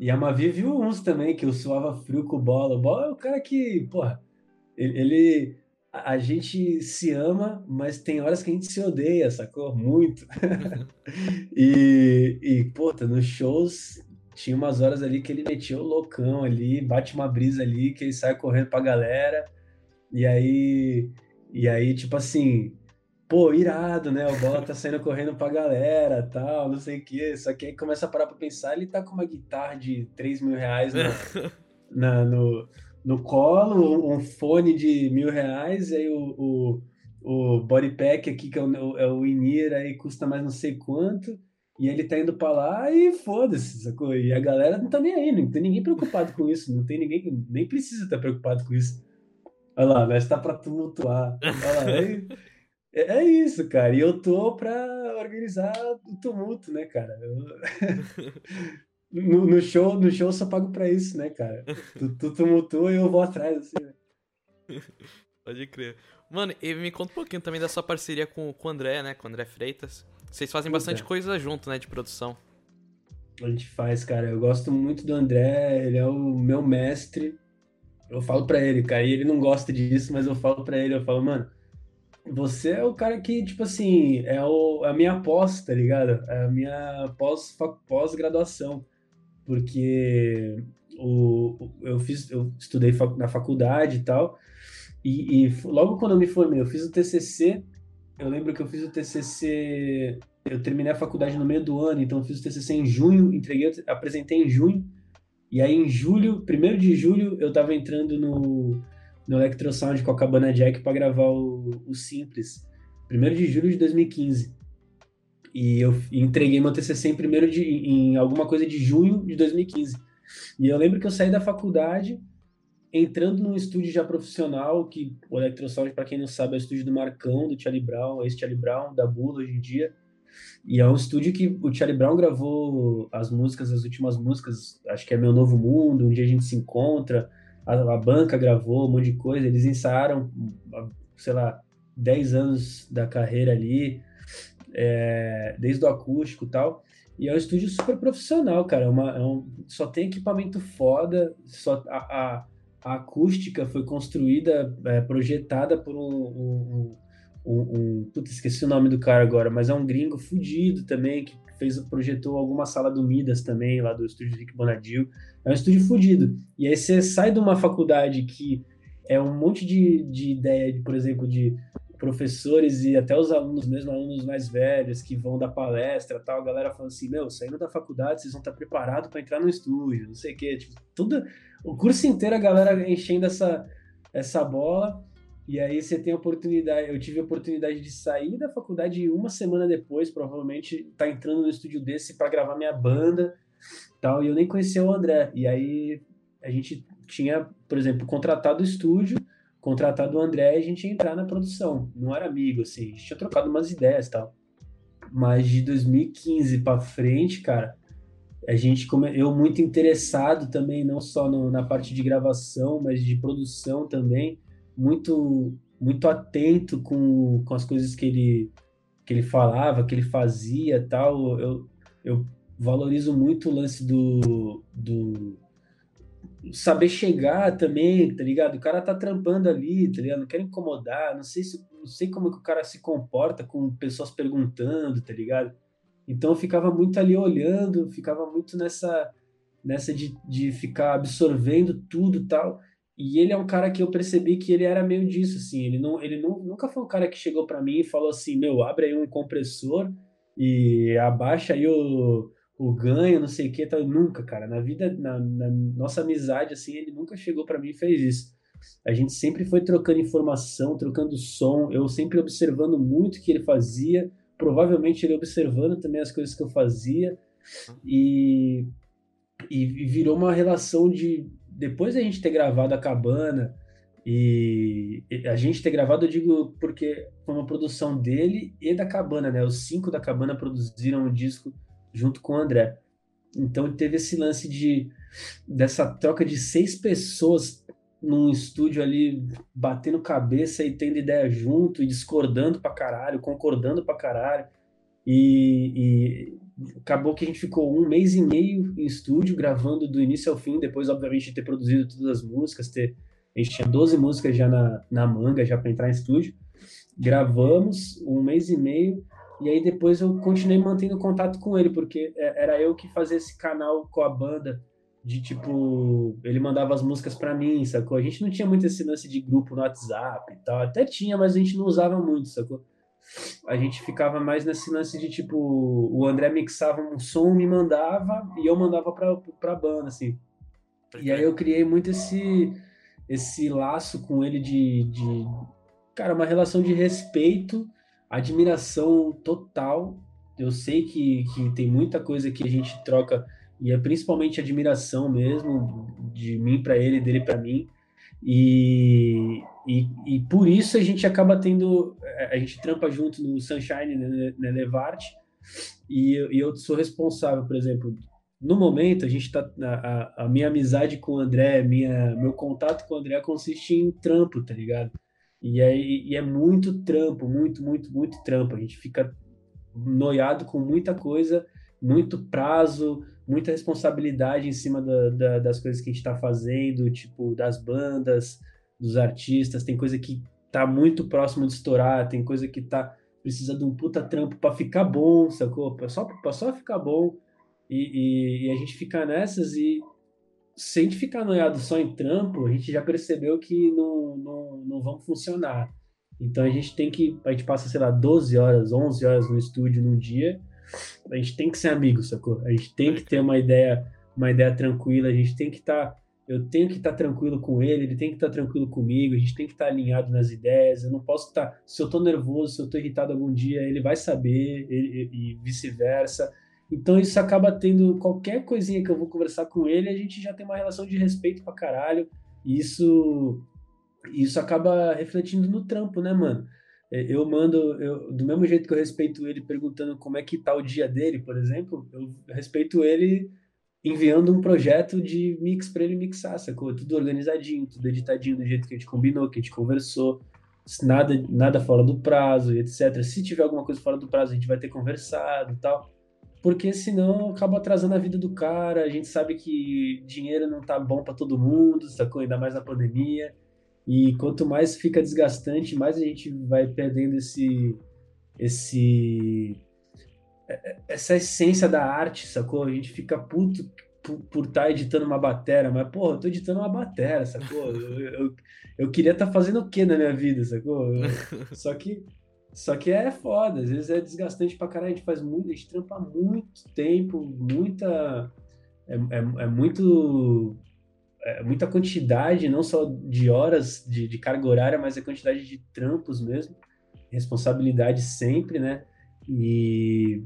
E a Mavi viu uns também, que eu suava frio com o Bola. O Bola é o cara que, porra, ele, ele a gente se ama, mas tem horas que a gente se odeia, sacou? Muito. (laughs) e, e, puta, nos shows tinha umas horas ali que ele metia o loucão ali, bate uma brisa ali, que ele sai correndo pra galera. E aí, e aí tipo assim, pô, irado, né? O Bola tá saindo correndo pra galera, tal, não sei o quê. Só que aí começa a parar pra pensar, ele tá com uma guitarra de 3 mil reais no, (laughs) na, no, no colo, um fone de mil reais, e aí o, o, o body pack aqui, que é o, é o in aí custa mais não sei quanto, e ele tá indo pra lá e foda-se, sacou? E a galera não tá nem aí, não tem ninguém preocupado com isso, não tem ninguém, nem precisa estar tá preocupado com isso. Olha lá, mas tá pra tumultuar. Olha lá, é, é isso, cara, e eu tô pra organizar o tumulto, né, cara? Eu... (laughs) No, no, show, no show eu só pago pra isso, né, cara? Tu, tu tumultua e eu vou atrás, assim, né? (laughs) Pode crer. Mano, e me conta um pouquinho também da sua parceria com, com o André, né? Com o André Freitas. Vocês fazem bastante coisa junto, né? De produção. A gente faz, cara. Eu gosto muito do André, ele é o meu mestre. Eu falo pra ele, cara, e ele não gosta disso, mas eu falo pra ele, eu falo, mano, você é o cara que, tipo assim, é, o, é a minha pós, tá ligado? É a minha pós-graduação. Pós porque o, eu fiz, eu estudei na faculdade e tal, e, e, logo quando eu me formei, eu fiz o TCC, eu lembro que eu fiz o TCC, eu terminei a faculdade no meio do ano, então eu fiz o TCC em junho, entreguei, apresentei em junho, e aí em julho, primeiro de julho, eu tava entrando no, no Electrosound com a Cabana Jack para gravar o, o Simples, primeiro de julho de 2015. E eu entreguei meu TCC em primeiro de em alguma coisa de junho de 2015. E eu lembro que eu saí da faculdade entrando num estúdio já profissional, que o Electrosound, para quem não sabe, é o estúdio do Marcão, do Charlie Brown, esse Charlie Brown, da Bula hoje em dia. E é um estúdio que o Charlie Brown gravou as músicas, as últimas músicas, acho que é Meu Novo Mundo, Um Dia a Gente Se Encontra, a, a banca gravou um monte de coisa, eles ensaiaram, sei lá, 10 anos da carreira ali, é, desde o acústico e tal. E é um estúdio super profissional, cara. É uma, é um, só tem equipamento foda, só a, a, a acústica foi construída, é, projetada por um, um, um, um Puta, esqueci o nome do cara agora, mas é um gringo fudido também, que fez, projetou alguma sala do Midas também, lá do estúdio Rick Bonadil. É um estúdio fudido. E aí você sai de uma faculdade que é um monte de, de ideia, de, por exemplo, de professores e até os alunos, mesmo alunos mais velhos, que vão dar palestra tal, a galera falando assim, meu, saindo da faculdade, vocês vão estar preparados para entrar no estúdio, não sei o quê. Tipo, tudo, o curso inteiro a galera enchendo essa, essa bola, e aí você tem oportunidade, eu tive a oportunidade de sair da faculdade e uma semana depois, provavelmente, tá entrando no estúdio desse para gravar minha banda, tal, e eu nem conhecia o André. E aí a gente tinha, por exemplo, contratado o estúdio, contratado o André e a gente ia entrar na produção. Não era amigo, assim, a gente tinha trocado umas ideias tal. Mas de 2015 para frente, cara, a gente, eu muito interessado também, não só no, na parte de gravação, mas de produção também, muito muito atento com, com as coisas que ele, que ele falava, que ele fazia tal. Eu, eu valorizo muito o lance do, do saber chegar também, tá ligado? O cara tá trampando ali, tá ligado? Não quero incomodar, não sei se não sei como que o cara se comporta com pessoas perguntando, tá ligado? Então eu ficava muito ali olhando, ficava muito nessa nessa de, de ficar absorvendo tudo tal. E ele é um cara que eu percebi que ele era meio disso, assim. Ele, não, ele não, nunca foi um cara que chegou para mim e falou assim: Meu, abre aí um compressor e abaixa aí o, o ganho, não sei o que, tal. Nunca, cara. Na vida, na, na nossa amizade, assim, ele nunca chegou para mim e fez isso. A gente sempre foi trocando informação, trocando som, eu sempre observando muito o que ele fazia, provavelmente ele observando também as coisas que eu fazia, e, e virou uma relação de. Depois da gente ter gravado a cabana, e a gente ter gravado, eu digo porque foi uma produção dele e da cabana, né? Os cinco da cabana produziram um disco junto com o André. Então teve esse lance de dessa troca de seis pessoas num estúdio ali batendo cabeça e tendo ideia junto e discordando pra caralho, concordando pra caralho. E, e, acabou que a gente ficou um mês e meio em estúdio gravando do início ao fim, depois obviamente de ter produzido todas as músicas, ter A gente tinha 12 músicas já na, na manga, já para entrar em estúdio. Gravamos um mês e meio, e aí depois eu continuei mantendo contato com ele, porque é, era eu que fazia esse canal com a banda, de tipo, ele mandava as músicas para mim, sacou? A gente não tinha muito esse lance de grupo no WhatsApp e tal, até tinha, mas a gente não usava muito, sacou? A gente ficava mais nesse lance de tipo, o André mixava um som, me mandava e eu mandava pra, pra banda, assim. E aí eu criei muito esse, esse laço com ele de, de, cara, uma relação de respeito, admiração total. Eu sei que, que tem muita coisa que a gente troca e é principalmente admiração mesmo de mim para ele, dele para mim. E, e, e, por isso a gente acaba tendo, a gente trampa junto no Sunshine, né, né Levarte, e, e eu sou responsável, por exemplo, no momento, a gente tá. A, a, minha amizade com o André, minha, meu contato com o André consiste em trampo, tá ligado? E é, e é muito trampo, muito, muito, muito trampo. A gente fica noiado com muita coisa, muito prazo, muita responsabilidade em cima da, da, das coisas que a gente está fazendo, tipo, das bandas, dos artistas. Tem coisa que tá muito próximo de estourar, tem coisa que tá precisa de um puta trampo para ficar bom, sacou? Só, pra só ficar bom. E, e, e, a gente fica nessas e se a gente ficar noiado só em trampo, a gente já percebeu que não, não, não vamos funcionar. Então a gente tem que, a gente passa, sei lá, 12 horas, 11 horas no estúdio num dia, a gente tem que ser amigo, sacou? A gente tem que ter uma ideia, uma ideia tranquila, a gente tem que estar, tá, eu tenho que estar tá tranquilo com ele, ele tem que estar tá tranquilo comigo, a gente tem que estar tá alinhado nas ideias, eu não posso estar, tá, se eu tô nervoso, se eu tô irritado algum dia, ele vai saber, ele, e vice-versa. Então isso acaba tendo qualquer coisinha que eu vou conversar com ele, a gente já tem uma relação de respeito pra caralho. E isso isso acaba refletindo no trampo, né, mano? É, eu mando, eu, do mesmo jeito que eu respeito ele perguntando como é que tá o dia dele, por exemplo, eu respeito ele enviando um projeto de mix para ele mixar, sacou? Tudo organizadinho, tudo editadinho do jeito que a gente combinou, que a gente conversou, nada, nada fora do prazo, etc. Se tiver alguma coisa fora do prazo, a gente vai ter conversado e tal porque senão acaba atrasando a vida do cara. A gente sabe que dinheiro não tá bom para todo mundo, sacou? Ainda mais na pandemia. E quanto mais fica desgastante, mais a gente vai perdendo esse esse essa essência da arte, sacou? A gente fica puto por estar tá editando uma batera, mas porra, eu tô editando uma batera, sacou? Eu, eu, eu queria estar tá fazendo o que na minha vida, sacou? Eu, (laughs) só que só que é foda, às vezes é desgastante pra caralho, a gente faz muito, a gente trampa muito tempo, muita. É, é, é muito. É muita quantidade, não só de horas de, de carga horária, mas a quantidade de trampos mesmo. Responsabilidade sempre, né? E,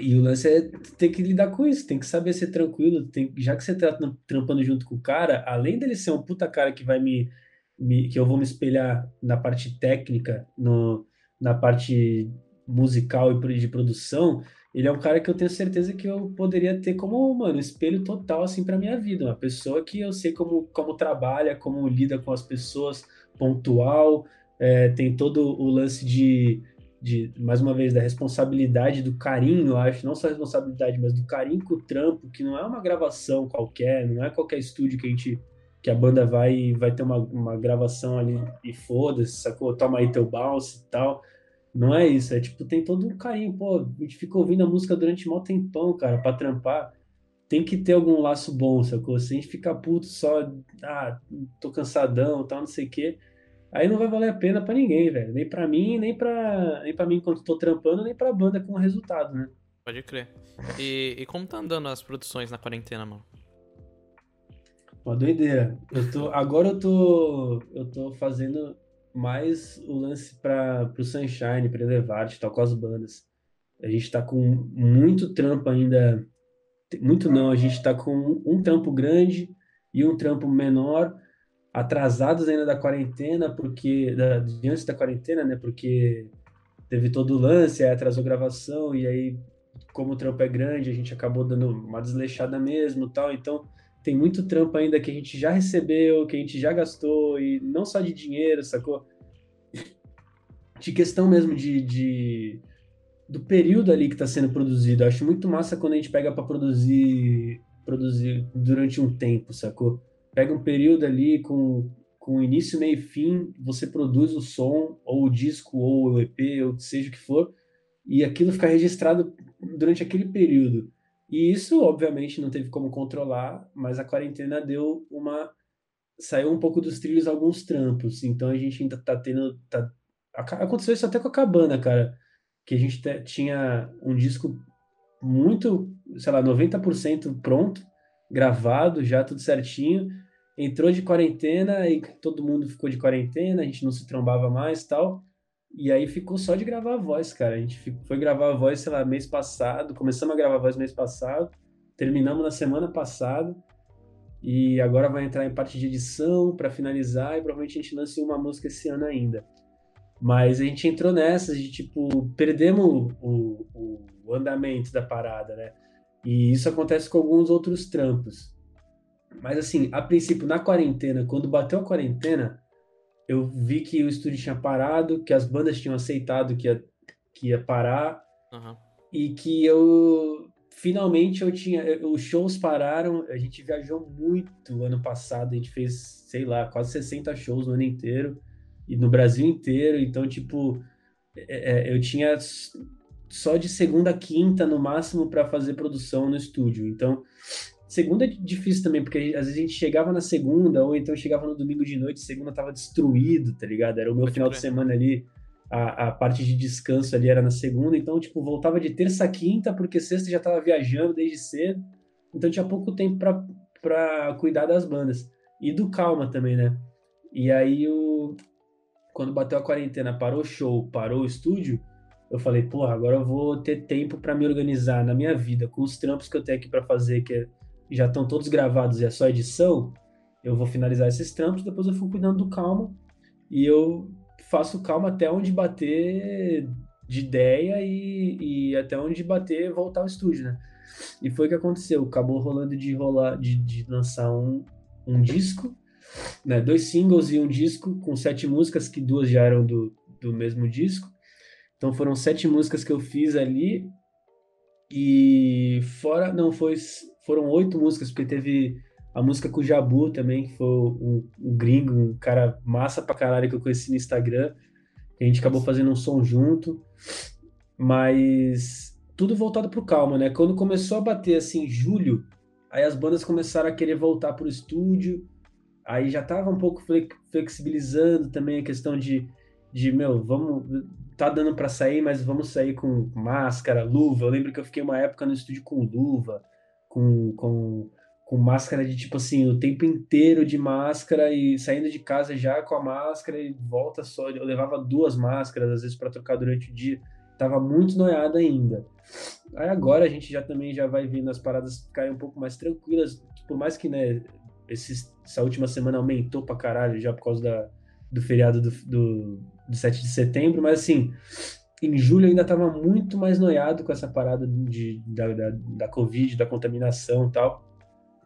e o lance é ter que lidar com isso, tem que saber ser tranquilo. Tem, já que você tá trampando junto com o cara, além dele ser um puta cara que vai me, me que eu vou me espelhar na parte técnica, no, na parte musical e de produção, ele é um cara que eu tenho certeza que eu poderia ter como, mano, espelho total, assim, para minha vida. Uma pessoa que eu sei como, como trabalha, como lida com as pessoas, pontual, é, tem todo o lance de, de, mais uma vez, da responsabilidade, do carinho, eu acho, não só responsabilidade, mas do carinho com o trampo, que não é uma gravação qualquer, não é qualquer estúdio que a gente que a banda vai vai ter uma, uma gravação ali e foda-se, sacou? Toma aí teu bounce e tal. Não é isso, é tipo, tem todo um carinho, pô, a gente fica ouvindo a música durante mó tempão, cara, pra trampar. Tem que ter algum laço bom, sacou? Se a gente ficar puto só, ah, tô cansadão, tal, não sei o quê, aí não vai valer a pena para ninguém, velho. Nem para mim, nem para nem para mim enquanto tô trampando, nem pra banda com resultado, né? Pode crer. E, e como tá andando as produções na quarentena, mano? Uma doideira. Eu tô, agora eu tô, eu tô fazendo mais o lance para o Sunshine, para Elevate, tal, com as bandas. A gente tá com muito trampo ainda. Muito não, a gente tá com um trampo grande e um trampo menor, atrasados ainda da quarentena, porque. Da, de antes da quarentena, né? Porque teve todo o lance, aí atrasou gravação, e aí, como o trampo é grande, a gente acabou dando uma desleixada mesmo tal. Então tem muito trampo ainda que a gente já recebeu, que a gente já gastou, e não só de dinheiro, sacou? (laughs) De questão mesmo de, de do período ali que está sendo produzido. Eu acho muito massa quando a gente pega para produzir produzir durante um tempo, sacou? Pega um período ali com, com início, meio e fim, você produz o som, ou o disco, ou o EP, ou seja o que for, e aquilo fica registrado durante aquele período. E isso, obviamente, não teve como controlar, mas a quarentena deu uma. saiu um pouco dos trilhos alguns trampos. Então a gente ainda tá tendo. Tá... Aconteceu isso até com a cabana, cara. Que a gente tinha um disco muito, sei lá, 90% pronto, gravado, já tudo certinho. Entrou de quarentena e todo mundo ficou de quarentena, a gente não se trombava mais tal. E aí ficou só de gravar a voz, cara. A gente foi gravar a voz, sei lá, mês passado. Começamos a gravar a voz mês passado. Terminamos na semana passada. E agora vai entrar em parte de edição para finalizar e provavelmente a gente lance uma música esse ano ainda. Mas a gente entrou nessas de tipo, perdemos o, o, o andamento da parada, né? E isso acontece com alguns outros trampos. Mas assim, a princípio, na quarentena, quando bateu a quarentena, eu vi que o estúdio tinha parado, que as bandas tinham aceitado que ia, que ia parar, uhum. e que eu finalmente eu tinha. Os shows pararam, a gente viajou muito ano passado, a gente fez, sei lá, quase 60 shows no ano inteiro, e no Brasil inteiro, então, tipo, é, é eu tinha só de segunda a quinta no máximo para fazer produção no estúdio. Então, segunda é difícil também, porque às vezes a gente chegava na segunda, ou então chegava no domingo de noite, segunda tava destruído, tá ligado? Era o meu Pode final de semana ali, a, a parte de descanso ali era na segunda, então, tipo, voltava de terça a quinta, porque sexta já tava viajando desde cedo, então tinha pouco tempo para cuidar das bandas. E do Calma também, né? E aí, o... quando bateu a quarentena, parou o show, parou o estúdio, eu falei, porra, agora eu vou ter tempo para me organizar na minha vida, com os trampos que eu tenho aqui para fazer, que já estão todos gravados e é só edição. Eu vou finalizar esses trampos, depois eu fui cuidando do calma e eu faço calma até onde bater de ideia e, e até onde bater voltar ao estúdio, né? E foi o que aconteceu. Acabou rolando de rolar, de, de lançar um, um disco, né? Dois singles e um disco com sete músicas, que duas já eram do, do mesmo disco. Então foram sete músicas que eu fiz ali. E fora, não, foi, foram oito músicas, porque teve a música com o Jabu também, que foi um, um gringo, um cara massa pra caralho que eu conheci no Instagram. a gente acabou fazendo um som junto. Mas tudo voltado pro calma, né? Quando começou a bater assim, julho, aí as bandas começaram a querer voltar pro estúdio. Aí já tava um pouco flexibilizando também a questão de, de meu, vamos tá dando para sair, mas vamos sair com máscara, luva. Eu lembro que eu fiquei uma época no estúdio com luva, com, com, com máscara de tipo assim, o tempo inteiro de máscara e saindo de casa já com a máscara e volta só. Eu levava duas máscaras às vezes para trocar durante o dia. Tava muito noiado ainda. Aí agora a gente já também já vai vendo as paradas ficarem um pouco mais tranquilas, por mais que, né, essa última semana aumentou pra caralho já por causa da, do feriado do, do, do 7 de setembro, mas assim, em julho eu ainda estava muito mais noiado com essa parada de, da, da, da Covid, da contaminação e tal.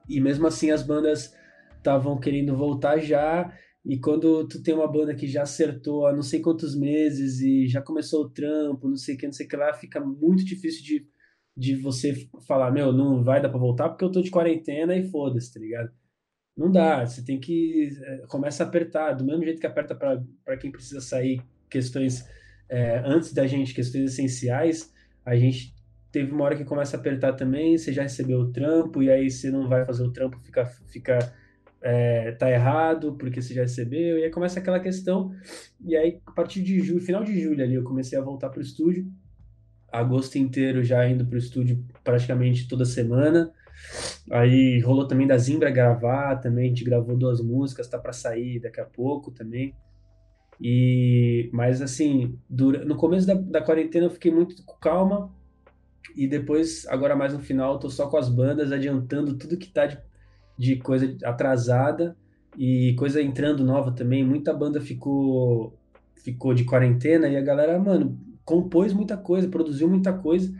E mesmo assim as bandas estavam querendo voltar já. E quando tu tem uma banda que já acertou há não sei quantos meses e já começou o trampo, não sei o que, não sei o que lá, fica muito difícil de, de você falar, meu, não vai dar pra voltar porque eu tô de quarentena e foda-se, tá ligado? Não dá, você tem que. É, começa a apertar, do mesmo jeito que aperta para quem precisa sair questões é, antes da gente, questões essenciais, a gente teve uma hora que começa a apertar também, você já recebeu o trampo, e aí você não vai fazer o trampo, fica, fica é, tá errado, porque você já recebeu, e aí começa aquela questão, e aí a partir de julho, final de julho ali, eu comecei a voltar para o estúdio, agosto inteiro já indo para o estúdio praticamente toda semana, Aí rolou também da Zimbra gravar também, a gente gravou duas músicas, tá para sair daqui a pouco também. E mas assim, dura, no começo da, da quarentena eu fiquei muito calma e depois, agora mais no final, tô só com as bandas adiantando tudo que tá de, de coisa atrasada e coisa entrando nova também. Muita banda ficou ficou de quarentena e a galera, mano, compôs muita coisa, produziu muita coisa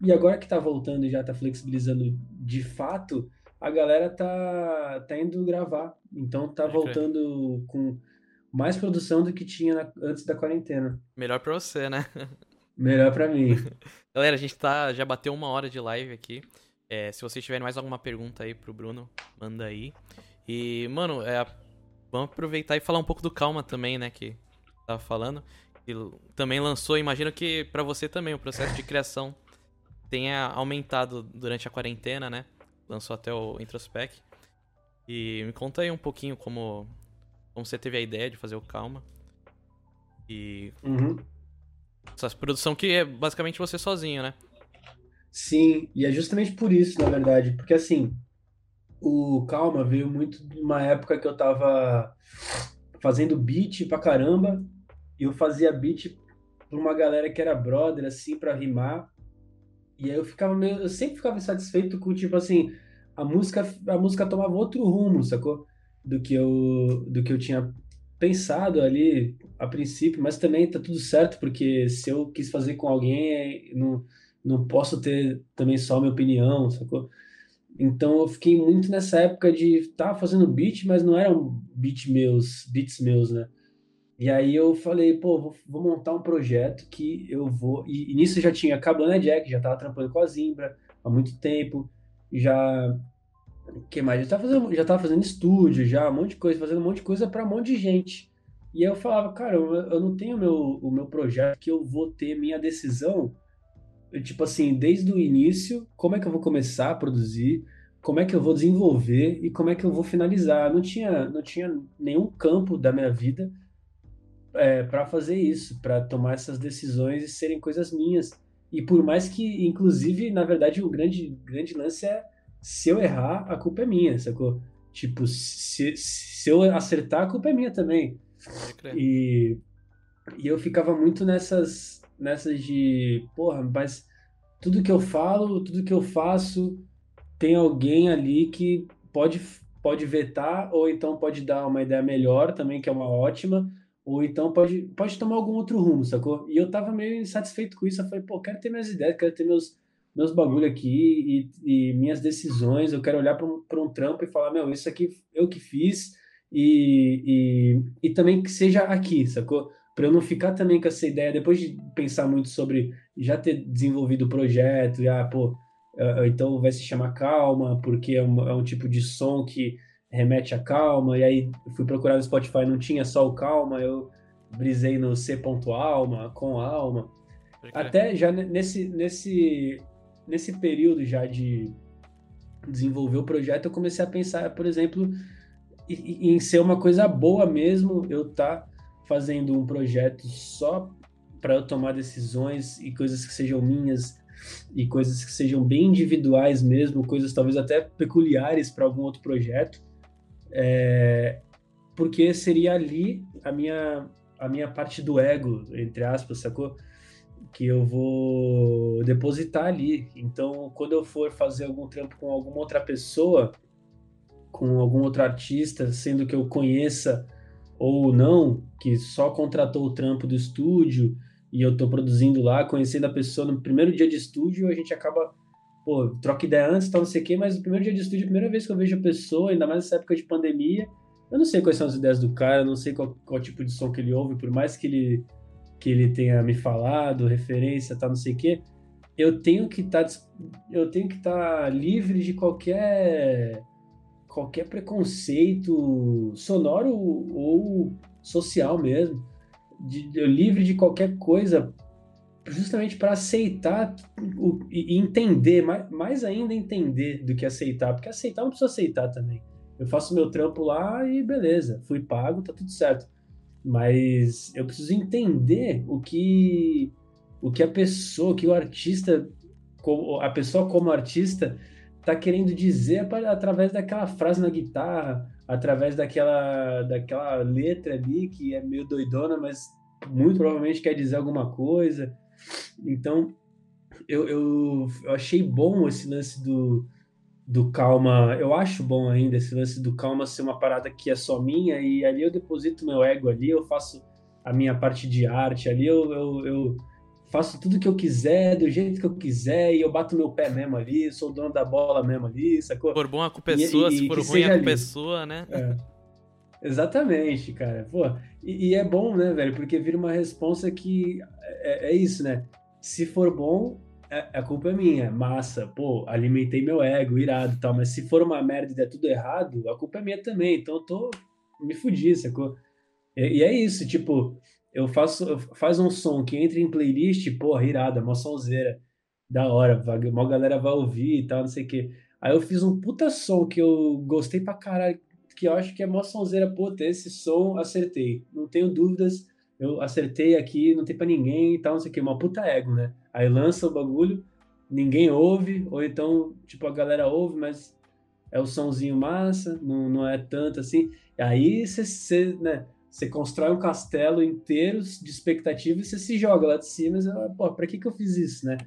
e agora que tá voltando e já tá flexibilizando de fato, a galera tá, tá indo gravar. Então tá voltando com mais produção do que tinha na, antes da quarentena. Melhor pra você, né? Melhor pra mim. (laughs) Galera, a gente tá, já bateu uma hora de live aqui. É, se vocês tiverem mais alguma pergunta aí pro Bruno, manda aí. E, mano, é, vamos aproveitar e falar um pouco do Calma também, né? Que tava falando. Que também lançou, imagino que para você também o processo de criação tenha aumentado durante a quarentena, né? Lançou até o Introspec. E me conta aí um pouquinho como, como você teve a ideia de fazer o Calma. E. Uhum. Essa produção que é basicamente você sozinho, né? Sim, e é justamente por isso, na verdade, porque assim, o Calma veio muito de uma época que eu tava fazendo beat pra caramba, e eu fazia beat pra uma galera que era brother, assim, pra rimar, e aí eu ficava meio, eu sempre ficava insatisfeito com, tipo assim, a música, a música tomava outro rumo, sacou? Do que eu, do que eu tinha pensado ali a princípio, mas também tá tudo certo, porque se eu quis fazer com alguém, não, não posso ter também só minha opinião, sacou? Então eu fiquei muito nessa época de tá fazendo beat, mas não eram beat meus, beats meus, né? E aí eu falei, pô, vou, vou montar um projeto que eu vou. E, e nisso já tinha Cabana Jack, já tava trampando com a Zimbra há muito tempo, já. Que mais? Já tava, fazendo, já tava fazendo estúdio, já, um monte de coisa, fazendo um monte de coisa para um monte de gente. E eu falava, cara, eu, eu não tenho meu, o meu projeto que eu vou ter minha decisão tipo assim, desde o início, como é que eu vou começar a produzir, como é que eu vou desenvolver e como é que eu vou finalizar. Não tinha, não tinha nenhum campo da minha vida é, para fazer isso, para tomar essas decisões e serem coisas minhas. E por mais que, inclusive, na verdade, o grande, grande lance é se eu errar, a culpa é minha, sacou? Tipo, se, se eu acertar, a culpa é minha também. E, e eu ficava muito nessas, nessas de, porra, mas tudo que eu falo, tudo que eu faço, tem alguém ali que pode, pode vetar, ou então pode dar uma ideia melhor também, que é uma ótima, ou então pode, pode tomar algum outro rumo, sacou? E eu tava meio insatisfeito com isso, eu falei, pô, quero ter minhas ideias, quero ter meus, meus bagulho aqui e, e minhas decisões, eu quero olhar para um, um trampo e falar, meu, isso aqui eu que fiz, e, e, e também que seja aqui, sacou? para eu não ficar também com essa ideia, depois de pensar muito sobre já ter desenvolvido o projeto, e, ah, pô, então vai se chamar Calma, porque é um, é um, tipo de som que remete a calma, e aí fui procurar no Spotify, não tinha só o Calma, eu brisei no C.alma, com alma. Até já nesse, nesse, nesse período já de desenvolver o projeto, eu comecei a pensar, por exemplo, em, ser uma coisa boa mesmo, eu tá fazendo um projeto só para eu tomar decisões e coisas que sejam minhas e coisas que sejam bem individuais mesmo, coisas talvez até peculiares para algum outro projeto, é, porque seria ali a minha a minha parte do ego, entre aspas, sacou? Que eu vou depositar ali. Então, quando eu for fazer algum trampo com alguma outra pessoa, com algum outro artista, sendo que eu conheça ou não, que só contratou o trampo do estúdio e eu tô produzindo lá, conhecendo a pessoa no primeiro dia de estúdio, a gente acaba, pô, troca ideia antes, tal, não sei o quê, mas no primeiro dia de estúdio, a primeira vez que eu vejo a pessoa, ainda mais nessa época de pandemia, eu não sei quais são as ideias do cara, não sei qual, qual tipo de som que ele ouve, por mais que ele, que ele tenha me falado, referência, tal, não sei o quê, eu tenho que estar tá, estar tá livre de qualquer qualquer preconceito sonoro ou social mesmo, de, livre de qualquer coisa, justamente para aceitar o, e entender, mais, mais ainda entender do que aceitar, porque aceitar não precisa aceitar também. Eu faço meu trampo lá e beleza, fui pago, tá tudo certo. Mas eu preciso entender o que o que a pessoa, que o artista, a pessoa como artista tá querendo dizer através daquela frase na guitarra, através daquela, daquela letra ali que é meio doidona, mas muito provavelmente quer dizer alguma coisa. Então, eu, eu, eu achei bom esse lance do, do calma. Eu acho bom ainda esse lance do calma ser uma parada que é só minha e ali eu deposito meu ego ali, eu faço a minha parte de arte ali, eu, eu, eu faço tudo que eu quiser, do jeito que eu quiser, e eu bato meu pé mesmo ali, sou o dono da bola mesmo ali, sacou? For bom a culpa é sua, se for ruim a culpa é sua, né? É. Exatamente, cara. Pô, e, e, é bom, né, velho? Porque vira uma resposta que é, é isso, né? Se for bom, é, a culpa é minha. Massa, pô, alimentei meu ego, irado e tal. Mas se for uma merda e der tudo errado, a culpa é minha também. Então eu tô me fudi, sacou? E, e é isso, tipo, eu faço, eu faz um som que entra em playlist, porra, irada, mó sonzeira, da hora, uma galera vai ouvir e tal, não sei o quê. Aí eu fiz um puta som que eu gostei pra caralho, que eu acho que é mó sonzeira, puta, esse som acertei, não tenho dúvidas, eu acertei aqui, não tem pra ninguém e tal, não sei o quê, uma puta ego, né? Aí lança o bagulho, ninguém ouve, ou então, tipo, a galera ouve, mas é o somzinho massa, não, não é tanto assim. Aí você, né, você constrói um castelo inteiro de expectativas e você se joga lá de cima e fala, pô, pra que que eu fiz isso, né?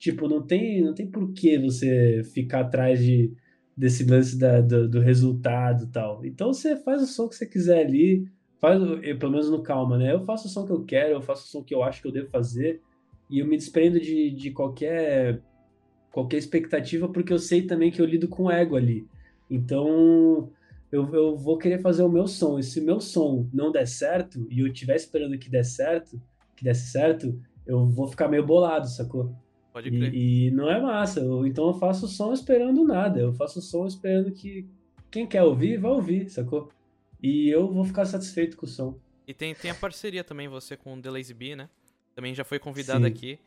Tipo, não tem, não tem por que você ficar atrás de, desse lance da, do, do resultado tal. Então você faz o som que você quiser ali, faz, eu, pelo menos no calma, né? Eu faço o som que eu quero, eu faço o som que eu acho que eu devo fazer e eu me desprendo de, de qualquer qualquer expectativa, porque eu sei também que eu lido com ego ali. Então, eu, eu vou querer fazer o meu som. E se o meu som não der certo, e eu estiver esperando que dê certo, que desse certo, eu vou ficar meio bolado, sacou? Pode crer. E, e não é massa. Eu, então eu faço o som esperando nada. Eu faço o som esperando que quem quer ouvir, vai ouvir, sacou? E eu vou ficar satisfeito com o som. E tem, tem a parceria também, você com o The Lazy Bee, né? Também já foi convidado Sim. aqui.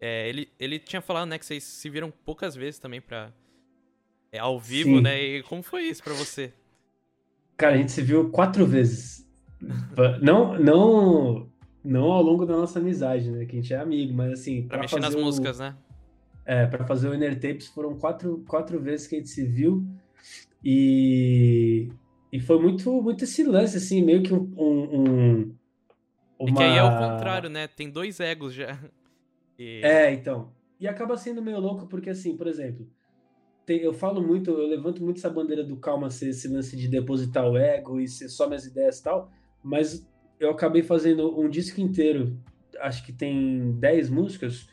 É, ele, ele tinha falado, né, que vocês se viram poucas vezes também pra. É, ao vivo, Sim. né? E como foi isso pra você? Cara, a gente se viu quatro vezes. não, não, não ao longo da nossa amizade, né? Que a gente é amigo, mas assim. Pra, pra mexer nas o... músicas, né? É, pra fazer o Inner Tapes foram quatro, quatro vezes que a gente se viu. E, e foi muito, muito esse lance, assim, meio que um. um uma... É que aí é o contrário, né? Tem dois egos já. E... É, então. E acaba sendo meio louco porque, assim, por exemplo, tem, eu falo muito, eu levanto muito essa bandeira do calma ser esse lance de depositar o ego e ser só minhas ideias e tal, mas eu acabei fazendo um disco inteiro, acho que tem 10 músicas,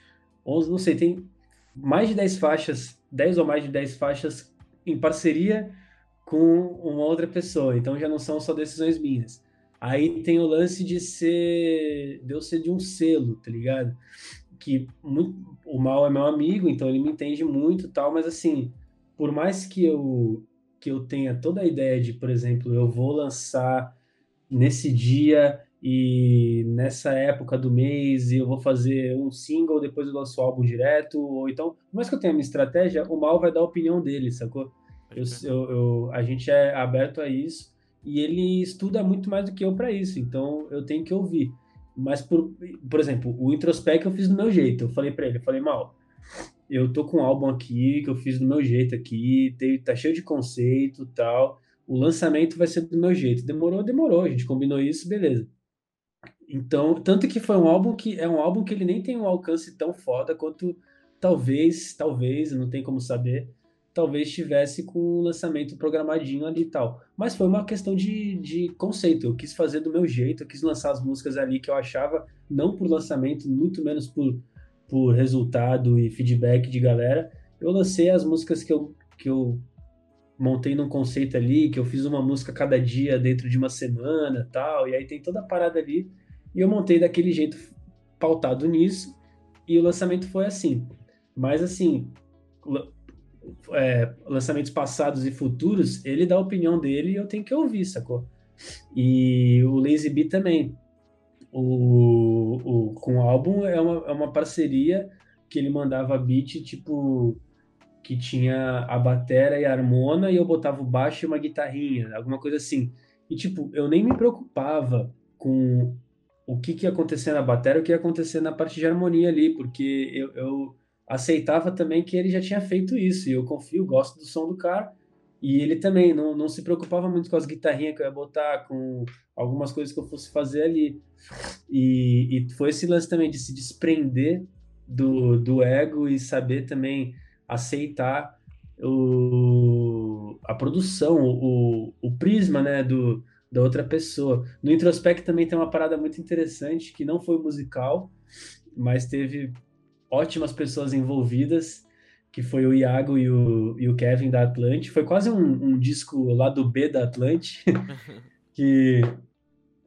11, não sei, tem mais de 10 faixas, 10 ou mais de 10 faixas em parceria com uma outra pessoa, então já não são só decisões minhas. Aí tem o lance de ser, de eu ser de um selo, tá ligado? que muito, o Mal é meu amigo, então ele me entende muito tal, mas assim, por mais que eu que eu tenha toda a ideia de, por exemplo, eu vou lançar nesse dia e nessa época do mês e eu vou fazer um single, depois eu lanço o álbum direto, ou então, por mais que eu tenha minha estratégia, o Mal vai dar a opinião dele, sacou? Eu, eu, eu, a gente é aberto a isso e ele estuda muito mais do que eu para isso, então eu tenho que ouvir. Mas, por, por exemplo, o introspect eu fiz do meu jeito. Eu falei para ele, eu falei, mal, eu tô com um álbum aqui que eu fiz do meu jeito aqui, tá cheio de conceito tal. O lançamento vai ser do meu jeito. Demorou, demorou. A gente combinou isso, beleza. Então, tanto que foi um álbum que é um álbum que ele nem tem um alcance tão foda quanto talvez, talvez, não tem como saber, talvez tivesse com o lançamento programadinho ali e tal. Mas foi uma questão de, de conceito. Eu quis fazer do meu jeito, eu quis lançar as músicas ali que eu achava, não por lançamento, muito menos por, por resultado e feedback de galera. Eu lancei as músicas que eu, que eu montei num conceito ali, que eu fiz uma música cada dia dentro de uma semana tal, e aí tem toda a parada ali. E eu montei daquele jeito pautado nisso, e o lançamento foi assim. Mas assim, é, lançamentos passados e futuros, ele dá a opinião dele e eu tenho que ouvir, sacou? E o Lazy B também. O, o, com o álbum é uma, é uma parceria que ele mandava beat, tipo, que tinha a batera e a harmona e eu botava o baixo e uma guitarrinha, alguma coisa assim. E, tipo, eu nem me preocupava com o que, que ia acontecer na batera, o que ia acontecer na parte de harmonia ali, porque eu, eu aceitava também que ele já tinha feito isso, e eu confio, gosto do som do cara, e ele também não, não se preocupava muito com as guitarrinhas que eu ia botar, com algumas coisas que eu fosse fazer ali. E, e foi esse lance também de se desprender do, do ego e saber também aceitar o, a produção, o, o prisma né, do, da outra pessoa. No Introspect também tem uma parada muito interessante que não foi musical, mas teve ótimas pessoas envolvidas, que foi o Iago e o, e o Kevin da Atlante. Foi quase um, um disco lá do B da Atlante, (laughs) que,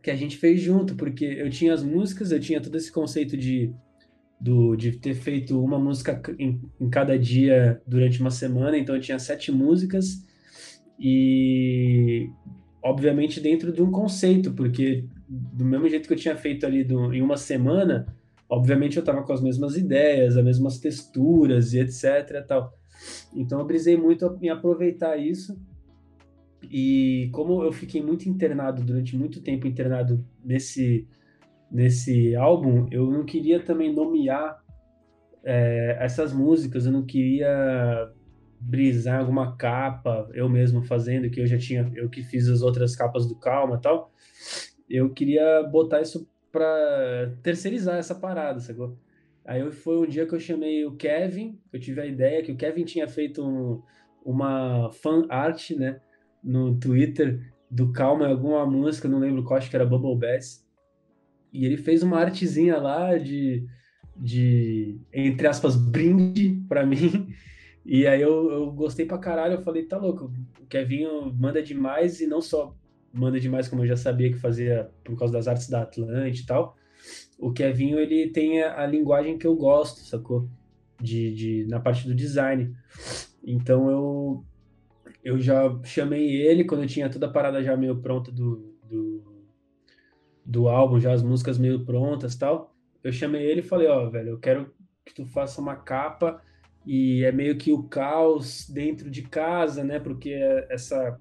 que a gente fez junto, porque eu tinha as músicas, eu tinha todo esse conceito de, do, de ter feito uma música em, em cada dia durante uma semana, então eu tinha sete músicas, e obviamente dentro de um conceito, porque do mesmo jeito que eu tinha feito ali do, em uma semana, obviamente eu estava com as mesmas ideias, as mesmas texturas e etc. Tal. Então eu brisei muito em aproveitar isso. E como eu fiquei muito internado durante muito tempo internado nesse nesse álbum, eu não queria também nomear é, essas músicas, eu não queria brisar alguma capa, eu mesmo fazendo, que eu já tinha, eu que fiz as outras capas do Calma tal. Eu queria botar isso para terceirizar essa parada, sacou? Aí foi um dia que eu chamei o Kevin, eu tive a ideia que o Kevin tinha feito um, uma fan art, né, no Twitter do Calma alguma música, não lembro qual, acho que era Bubble Bass. E ele fez uma artezinha lá de, de entre aspas, brinde para mim. (laughs) E aí eu, eu gostei pra caralho, eu falei, tá louco, o Kevin manda demais e não só manda demais, como eu já sabia que fazia por causa das artes da Atlante e tal, o Kevinho, ele tem a, a, linguagem que eu gosto, sacou? De, de, na parte do design. Então eu, eu já chamei ele quando eu tinha toda a parada já meio pronta do, do, do álbum, já as músicas meio prontas tal. Eu chamei ele e falei, ó, oh, velho, eu quero que tu faça uma capa e é meio que o caos dentro de casa, né? Porque é essa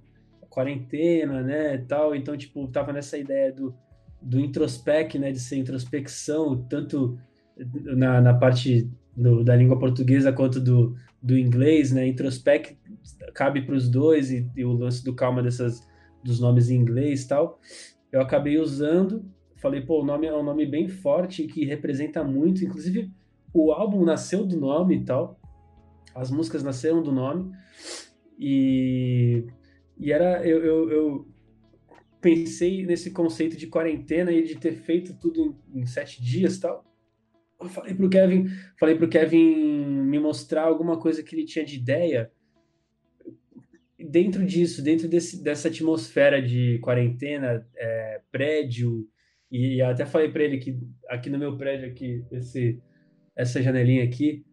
quarentena, né, tal. Então, tipo, tava nessa ideia do do introspec, né, de ser introspecção, tanto na, na parte do, da língua portuguesa quanto do, do inglês, né, introspec cabe para os dois e, e, o lance do calma dessas dos nomes em inglês tal. Eu acabei usando, falei, pô, o nome é um nome bem forte que representa muito, inclusive o álbum nasceu do nome e tal, as músicas nasceram do nome e, e era eu, eu, eu pensei nesse conceito de quarentena e de ter feito tudo em, em sete dias tal. Eu falei pro Kevin, falei pro Kevin me mostrar alguma coisa que ele tinha de ideia dentro disso, dentro desse, dessa atmosfera de quarentena, é, prédio, e até falei para ele que aqui no meu prédio aqui, esse, essa janelinha aqui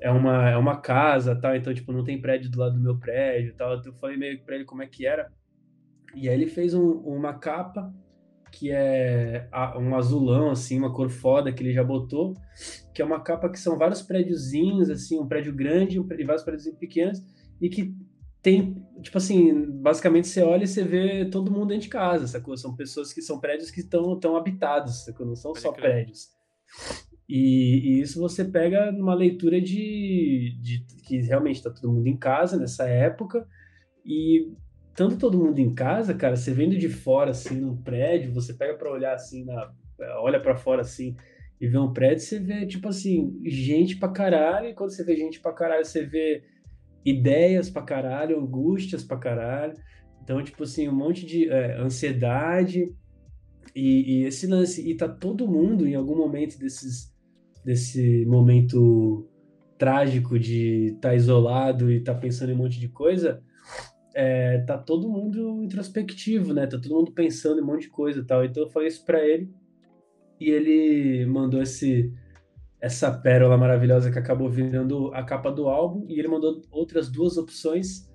é uma, é uma casa, tal, então tipo não tem prédio do lado do meu prédio, tal. Eu falei meio para ele como é que era. E aí ele fez um, uma capa que é um azulão, assim, uma cor foda que ele já botou, que é uma capa que são vários prédiozinhos, assim, um prédio grande e vários prédios pequenos, e que tem, tipo assim, basicamente você olha e você vê todo mundo dentro de casa, sacou? São pessoas que são prédios que estão tão habitados, sacou? Não são só prédios. E, e, isso você pega numa leitura de, de que realmente está todo mundo em casa nessa época, e tanto todo mundo em casa, cara, você vendo de fora, assim, num prédio, você pega para olhar assim, na, olha para fora assim e vê um prédio, você vê, tipo assim, gente pra caralho, e quando você vê gente pra caralho, você vê ideias pra caralho, angústias pra caralho. Então, tipo assim, um monte de é, ansiedade e, e, esse lance. E tá todo mundo em algum momento desses, desse momento trágico de estar tá isolado e estar tá pensando em um monte de coisa é, tá todo mundo introspectivo, né? Tá todo mundo pensando em um monte de coisa tal. Então eu falei isso para ele e ele mandou esse essa pérola maravilhosa que acabou virando a capa do álbum e ele mandou outras duas opções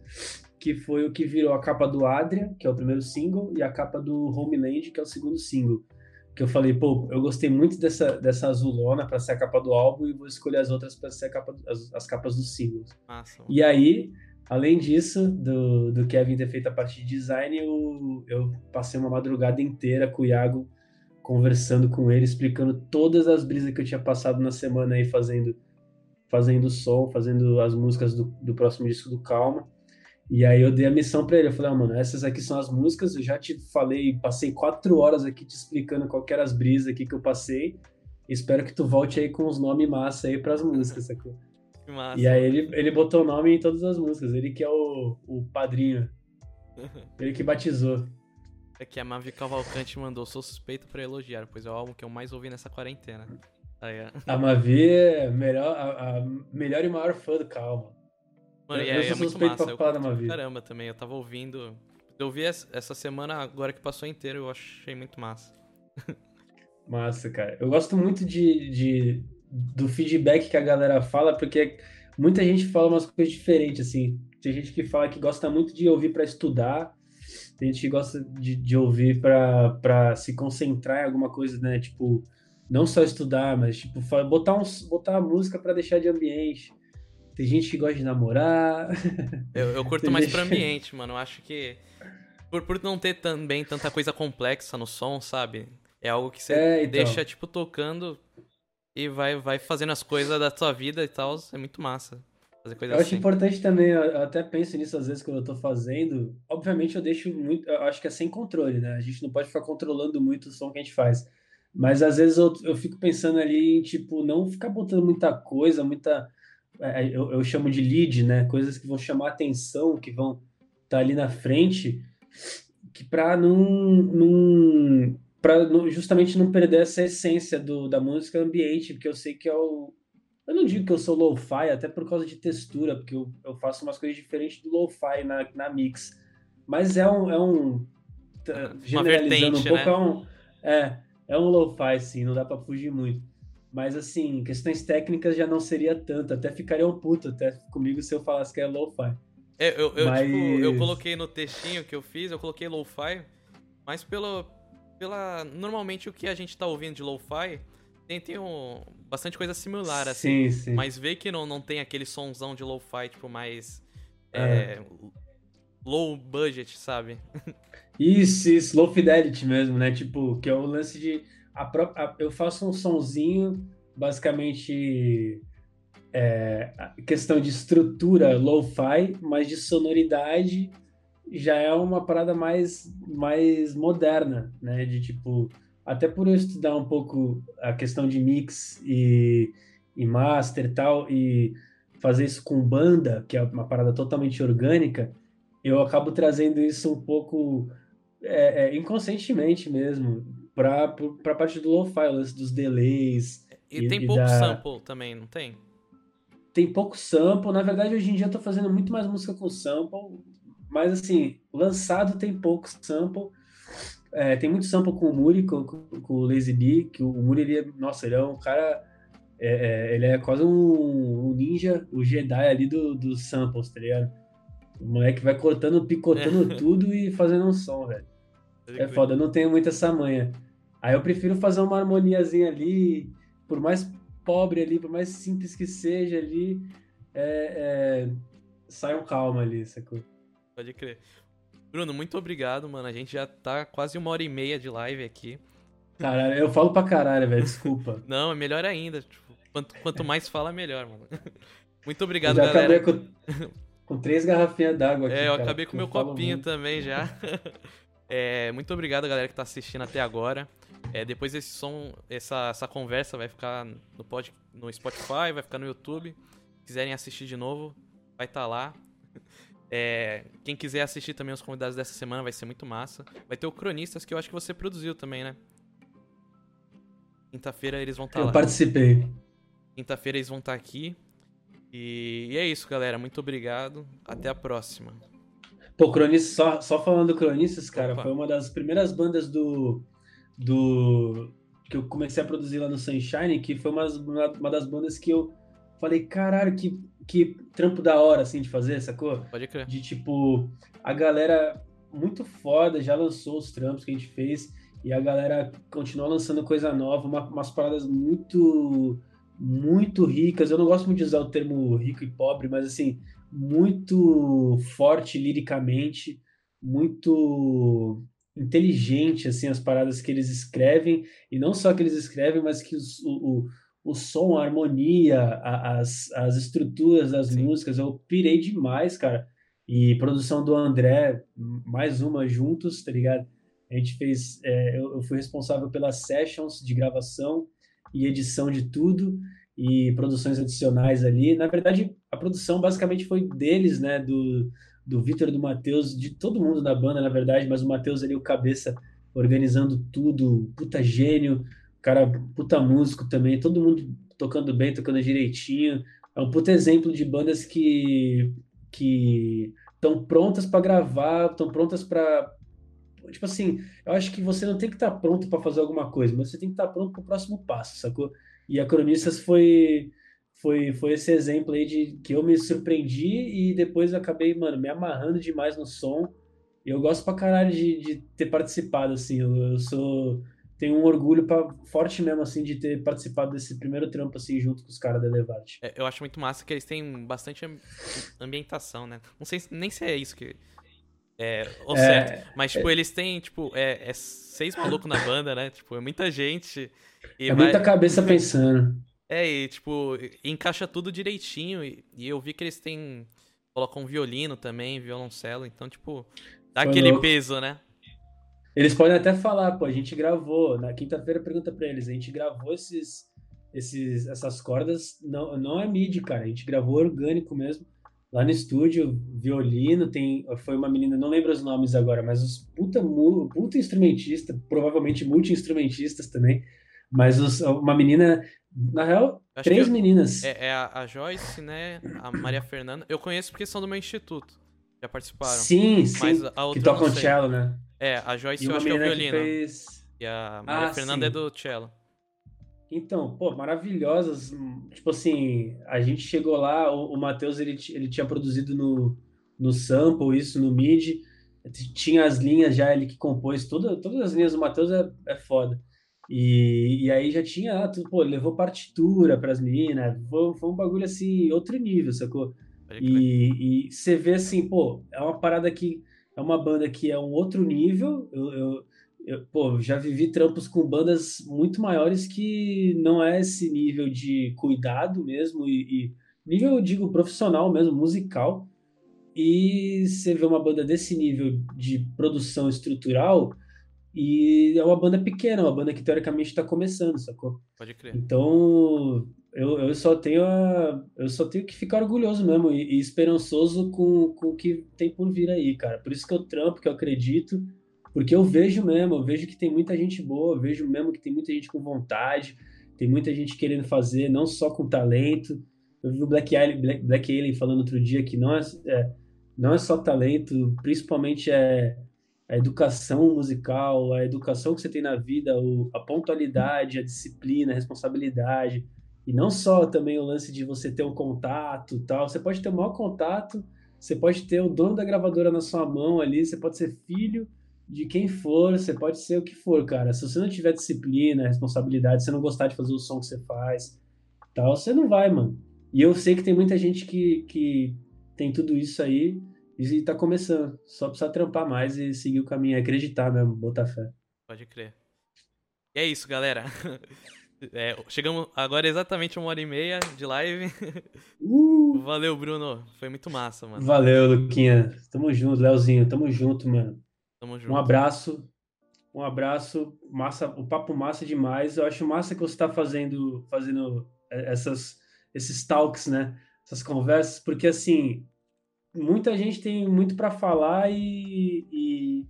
que foi o que virou a capa do Adria, que é o primeiro single, e a capa do Homeland, que é o segundo single. Que eu falei, pô, eu gostei muito dessa, dessa azulona para ser a capa do álbum e vou escolher as outras para ser capa, as, as, capas dos singles. Nossa. E aí Além disso, do, do Kevin ter feito a parte de design, eu, eu passei uma madrugada inteira com o Iago conversando com ele, explicando todas as brisas que eu tinha passado na semana aí fazendo fazendo som, fazendo as músicas do, do próximo disco do Calma. E aí eu dei a missão para ele, eu falei, ah, mano, essas aqui são as músicas, eu já te falei, passei quatro horas aqui te explicando qual eram as brisas aqui que eu passei, espero que tu volte aí com os nomes massa aí pras músicas, sacou? Massa. E aí ele, ele botou o nome em todas as músicas. Ele que é o, o padrinho. (laughs) ele que batizou. É que a Mavi Cavalcante mandou, sou suspeito pra elogiar, pois é o álbum que eu mais ouvi nessa quarentena. Aí, é. A Mavi é melhor, a, a, melhor e maior fã do Calma. Mano, eu, e aí, eu sou é suspeito massa. da Mavi. Caramba, também, eu tava ouvindo. Eu ouvi essa semana, agora que passou inteiro, eu achei muito massa. (laughs) Massa, cara. Eu gosto muito de, de do feedback que a galera fala, porque muita gente fala umas coisas diferentes, assim. Tem gente que fala que gosta muito de ouvir para estudar, tem gente que gosta de, de ouvir para se concentrar em alguma coisa, né? Tipo, não só estudar, mas tipo, botar, uns, botar a música para deixar de ambiente. Tem gente que gosta de namorar. Eu, eu (laughs) curto mais gente... pro ambiente, mano. Eu acho que. Por, por não ter também tanta coisa complexa no som, sabe? É algo que você é, então. deixa, tipo, tocando e vai, vai fazendo as coisas da sua vida e tal. É muito massa. Fazer coisa eu assim. acho importante também, eu até penso nisso às vezes quando eu tô fazendo. Obviamente eu deixo muito. Eu acho que é sem controle, né? A gente não pode ficar controlando muito o som que a gente faz. Mas às vezes eu, eu fico pensando ali em, tipo, não ficar botando muita coisa, muita. É, é eu, eu chamo de lead, né? Coisas que vão chamar atenção, que vão estar tá ali na frente, que para não, não para justamente não perder essa essência do, da música ambiente, porque eu sei que é o. Eu não digo que eu sou lo-fi, até por causa de textura, porque eu, eu faço umas coisas diferentes do lo-fi na, na mix. Mas é um. É um generalizando vertente, um pouco, né? é um. É, é um lo-fi, sim, não dá para fugir muito. Mas, assim, questões técnicas já não seria tanto. Até ficaria um puto até comigo se eu falasse que é lo-fi. É, eu, eu, mas... tipo, eu coloquei no textinho que eu fiz, eu coloquei lo-fi, mas pelo, pela. Normalmente o que a gente tá ouvindo de lo-fi tem, tem um, bastante coisa similar, assim. Sim, sim. Mas vê que não, não tem aquele sonzão de lo-fi, tipo, mais. É. É, low budget, sabe? (laughs) Isso, isso, low fidelity mesmo, né? Tipo, que é o lance de. A a, eu faço um sonzinho, basicamente. É, questão de estrutura low-fi, mas de sonoridade já é uma parada mais, mais moderna, né? De tipo, até por eu estudar um pouco a questão de mix e, e master e tal, e fazer isso com banda, que é uma parada totalmente orgânica, eu acabo trazendo isso um pouco é, é, inconscientemente mesmo para a parte do lo-fi, dos delays. E, e tem e pouco da... sample também, não tem? Tem pouco sample. Na verdade, hoje em dia eu tô fazendo muito mais música com sample. Mas assim, lançado tem pouco sample. É, tem muito sample com o Muri, com, com, o Lazy B, que o Muri, ele é, nossa, ele é um cara. É, é, ele é quase um, um, ninja, o Jedi ali do, dos samples, tá ligado? O moleque vai cortando, picotando (laughs) tudo e fazendo um som, velho. É foda, eu não tenho muita essa manha. Aí eu prefiro fazer uma harmoniazinha ali, por mais pobre ali, por mais simples que seja ali, é, é, sai um calma ali, sacou? Pode crer. Bruno, muito obrigado, mano. A gente já tá quase uma hora e meia de live aqui. Caralho, eu falo pra caralho, velho, desculpa. (laughs) Não, é melhor ainda. Tipo, quanto, quanto mais fala, melhor, mano. (laughs) Muito obrigado, eu já galera. Acabei com, com três garrafinhas d'água aqui. É, eu cara, acabei com meu copinho muito. também já. (laughs) É, muito obrigado, galera, que tá assistindo até agora. É, depois esse som, essa, essa conversa vai ficar no, pod, no Spotify, vai ficar no YouTube. Se quiserem assistir de novo, vai estar tá lá. É, quem quiser assistir também os convidados dessa semana vai ser muito massa. Vai ter o Cronistas, que eu acho que você produziu também, né? Quinta-feira eles vão estar tá lá. Eu participei. Quinta-feira eles vão estar tá aqui. E, e, é isso, galera. Muito obrigado. Até a próxima. Pô, Cronistas, só, só falando do Cronistas, cara, Opa. foi uma das primeiras bandas do, do. que eu comecei a produzir lá no Sunshine, que foi uma, uma das bandas que eu falei, caralho, que que trampo da hora, assim, de fazer, sacou? Pode crer. De tipo, a galera muito foda já lançou os trampos que a gente fez e a galera continua lançando coisa nova, uma, umas paradas muito, muito ricas. Eu não gosto muito de usar o termo rico e pobre, mas assim, muito forte liricamente, muito inteligente, assim, as paradas que eles escrevem, e não só que eles escrevem, mas que os, o, o som, a harmonia, a, as, as estruturas das Sim. músicas, eu pirei demais, cara. E produção do André, mais uma juntos, tá ligado? A gente fez, é, eu, eu fui responsável pelas sessions de gravação e edição de tudo e produções adicionais ali. Na verdade, a produção basicamente foi deles, né? Do, do Vitor, do Matheus, de todo mundo da banda, na verdade, mas o Matheus ali, o cabeça, organizando tudo, puta gênio cara puta músico também, todo mundo tocando bem, tocando direitinho. É um puta exemplo de bandas que que estão prontas para gravar, estão prontas para tipo assim, eu acho que você não tem que estar tá pronto para fazer alguma coisa, mas você tem que estar tá pronto para o próximo passo, sacou? E a Cronistas foi foi foi esse exemplo aí de que eu me surpreendi e depois acabei, mano, me amarrando demais no som E eu gosto pra caralho de, de ter participado, assim. Eu, eu sou. Tenho um orgulho pra, forte mesmo, assim, de ter participado desse primeiro trampo, assim, junto com os caras da Elevate. É, eu acho muito massa que eles têm bastante ambientação, né? Não sei nem se é isso que. É, ou é, certo. Mas, tipo, é... eles têm, tipo, é, é seis malucos na banda, né? Tipo, é muita gente. é vai... muita cabeça (laughs) pensando. É, e, tipo, encaixa tudo direitinho. E, e eu vi que eles têm. Colocam um violino também, violoncelo. Então, tipo, dá Foi aquele louco. peso, né? Eles podem até falar, pô, a gente gravou, na quinta-feira pergunta para eles, a gente gravou esses, esses, essas cordas, não, não é MIDI, cara, a gente gravou orgânico mesmo, lá no estúdio, violino, tem, foi uma menina, não lembro os nomes agora, mas os puta, puta instrumentista, provavelmente multi-instrumentistas também, mas os, uma menina, na real, Acho três meninas. É, é a, a Joyce, né, a Maria Fernanda, eu conheço porque são do meu instituto, já participaram. Sim, sim, que tocam cello, né? É, a Joyce eu acho que é o violino. Fez... E a Maria ah, Fernanda é sim. é do cello. Então, pô, maravilhosas. Tipo assim, a gente chegou lá, o, o Matheus ele, ele tinha produzido no, no sample, isso no MIDI. Tinha as linhas já, ele que compôs toda, todas as linhas do Matheus é, é foda. E, e aí já tinha, ah, tudo, pô, levou partitura para as meninas, foi, foi um bagulho assim, outro nível, sacou? E, e você vê assim, pô, é uma parada que é uma banda que é um outro nível. Eu, eu, eu, pô, já vivi trampos com bandas muito maiores que não é esse nível de cuidado mesmo e, e nível, eu digo, profissional mesmo, musical. E você vê uma banda desse nível de produção estrutural e é uma banda pequena, uma banda que teoricamente está começando, sacou? Pode crer. Então, eu, eu só tenho a, eu só tenho que ficar orgulhoso mesmo e, e, esperançoso com, com o que tem por vir aí, cara. Por isso que eu trampo, que eu acredito, porque eu vejo mesmo, eu vejo que tem muita gente boa, eu vejo mesmo que tem muita gente com vontade, tem muita gente querendo fazer, não só com talento. Eu vi o Black Alien, Black, Black Alien falando outro dia que não é, é, não é só talento, principalmente é a educação musical, a educação que você tem na vida, o, a pontualidade, a disciplina, a responsabilidade e não só também o lance de você ter um contato tal. Você pode ter o maior contato, você pode ter o dono da gravadora na sua mão ali, você pode ser filho de quem for, você pode ser o que for, cara. Se você não tiver disciplina, responsabilidade, se você não gostar de fazer o som que você faz, tal, você não vai, mano. E eu sei que tem muita gente que, que tem tudo isso aí e tá começando. Só precisa trampar mais e seguir o caminho, acreditar mesmo, botar fé. Pode crer. E é isso, galera. (laughs) É, chegamos agora exatamente uma hora e meia de live. (laughs) Uh! Valeu, Bruno. Foi muito massa, mano. Valeu, Luquinha. Tamo junto, Leozinho. Tamo junto, mano. Tamo junto. Um abraço. Um abraço. Massa, o papo massa demais. Eu acho massa que você tá fazendo, fazendo é, essas, esses talks, né? Essas conversas, porque assim, muita gente tem muito para falar e, e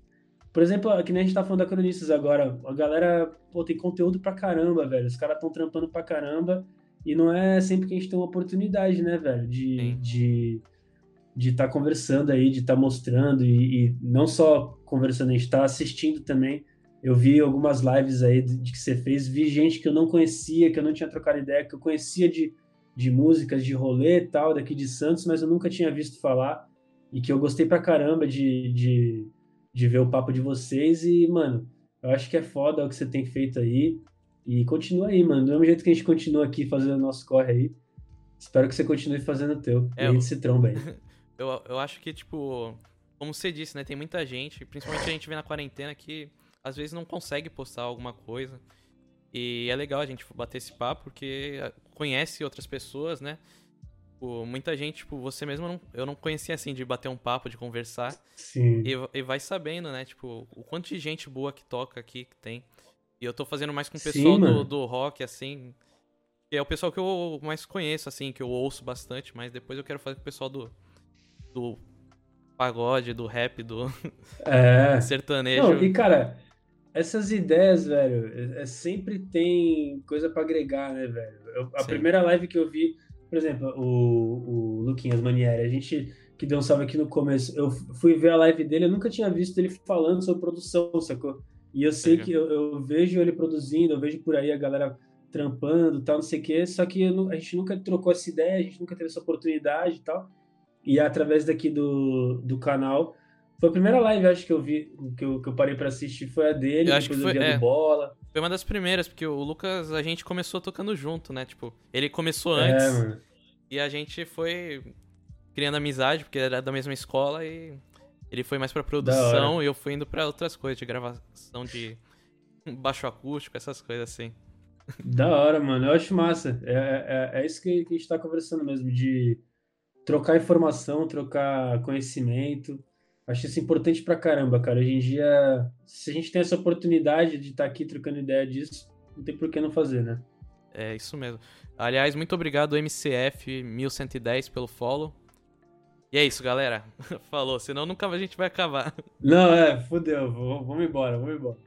por exemplo, que nem a gente tá falando da Cronistas agora, a galera pô, tem conteúdo pra caramba, velho. Os caras estão trampando pra caramba e não é sempre que a gente tem uma oportunidade, né, velho, de de, de tá conversando aí, de estar tá mostrando e, e, não só conversando, a gente tá assistindo também. Eu vi algumas lives aí de, de que você fez, vi gente que eu não conhecia, que eu não tinha trocado ideia, que eu conhecia de, de músicas, de rolê e tal, daqui de Santos, mas eu nunca tinha visto falar e que eu gostei pra caramba de, de de ver o papo de vocês e, mano, eu acho que é foda o que você tem feito aí. E continua aí, mano. Do mesmo jeito que a gente continua aqui fazendo o nosso corre aí. Espero que você continue fazendo o teu. É, e se tromba aí. (laughs) eu, eu acho que, tipo, como você disse, né? Tem muita gente, principalmente a gente vê na quarentena, que às vezes não consegue postar alguma coisa. E é legal a gente bater esse papo, porque conhece outras pessoas, né? Tipo, muita gente, tipo, você mesmo não, eu não conhecia assim de bater um papo, de conversar. Sim. E, e vai sabendo, né? Tipo, o quanto de gente boa que toca aqui que tem. E eu tô fazendo mais com o pessoal Sim, do, do rock, assim. Que é o pessoal que eu mais conheço, assim, que eu ouço bastante, mas depois eu quero fazer com o pessoal do. Do pagode, do rap, do é. (laughs) sertanejo. Não, e cara, essas ideias, velho, é, sempre tem coisa para agregar, né, velho? Eu, a Sim. primeira live que eu vi por exemplo, o, o Luquinhas Manieri, a gente que deu um salve aqui no começo, eu fui ver a live dele, eu nunca tinha visto ele falando sobre produção, sacou? E eu sei que eu, eu, vejo ele produzindo, eu vejo por aí a galera trampando, tal, não sei o quê, só que a gente nunca trocou essa ideia, a gente nunca teve essa oportunidade e tal. E através daqui do, do canal, Foi a primeira live, acho que eu vi, que eu, que eu parei pra assistir foi a dele, Eu acho depois que foi- eu vi a é. do Bola. Foi uma das primeiras, porque o Lucas, a gente começou tocando junto, né? Tipo, ele começou É, antes mano. e a gente foi criando amizade, porque era da mesma escola e ele foi mais pra produção e eu fui indo pra outras coisas, de gravação de (laughs) baixo acústico, essas coisas assim. Da hora, mano. Eu acho massa. É, é, é isso que, que a gente tá conversando mesmo, de trocar informação, trocar conhecimento. Acho isso importante pra caramba, cara. Hoje em dia, se a gente tem essa oportunidade de estar aqui trocando ideia disso, não tem por que não fazer, né? É isso mesmo. Aliás, muito obrigado, MCF1110, pelo follow. E é isso, galera. (laughs) Falou, senão nunca a gente vai acabar. Não, é, fudeu. Vamos embora, vamos embora.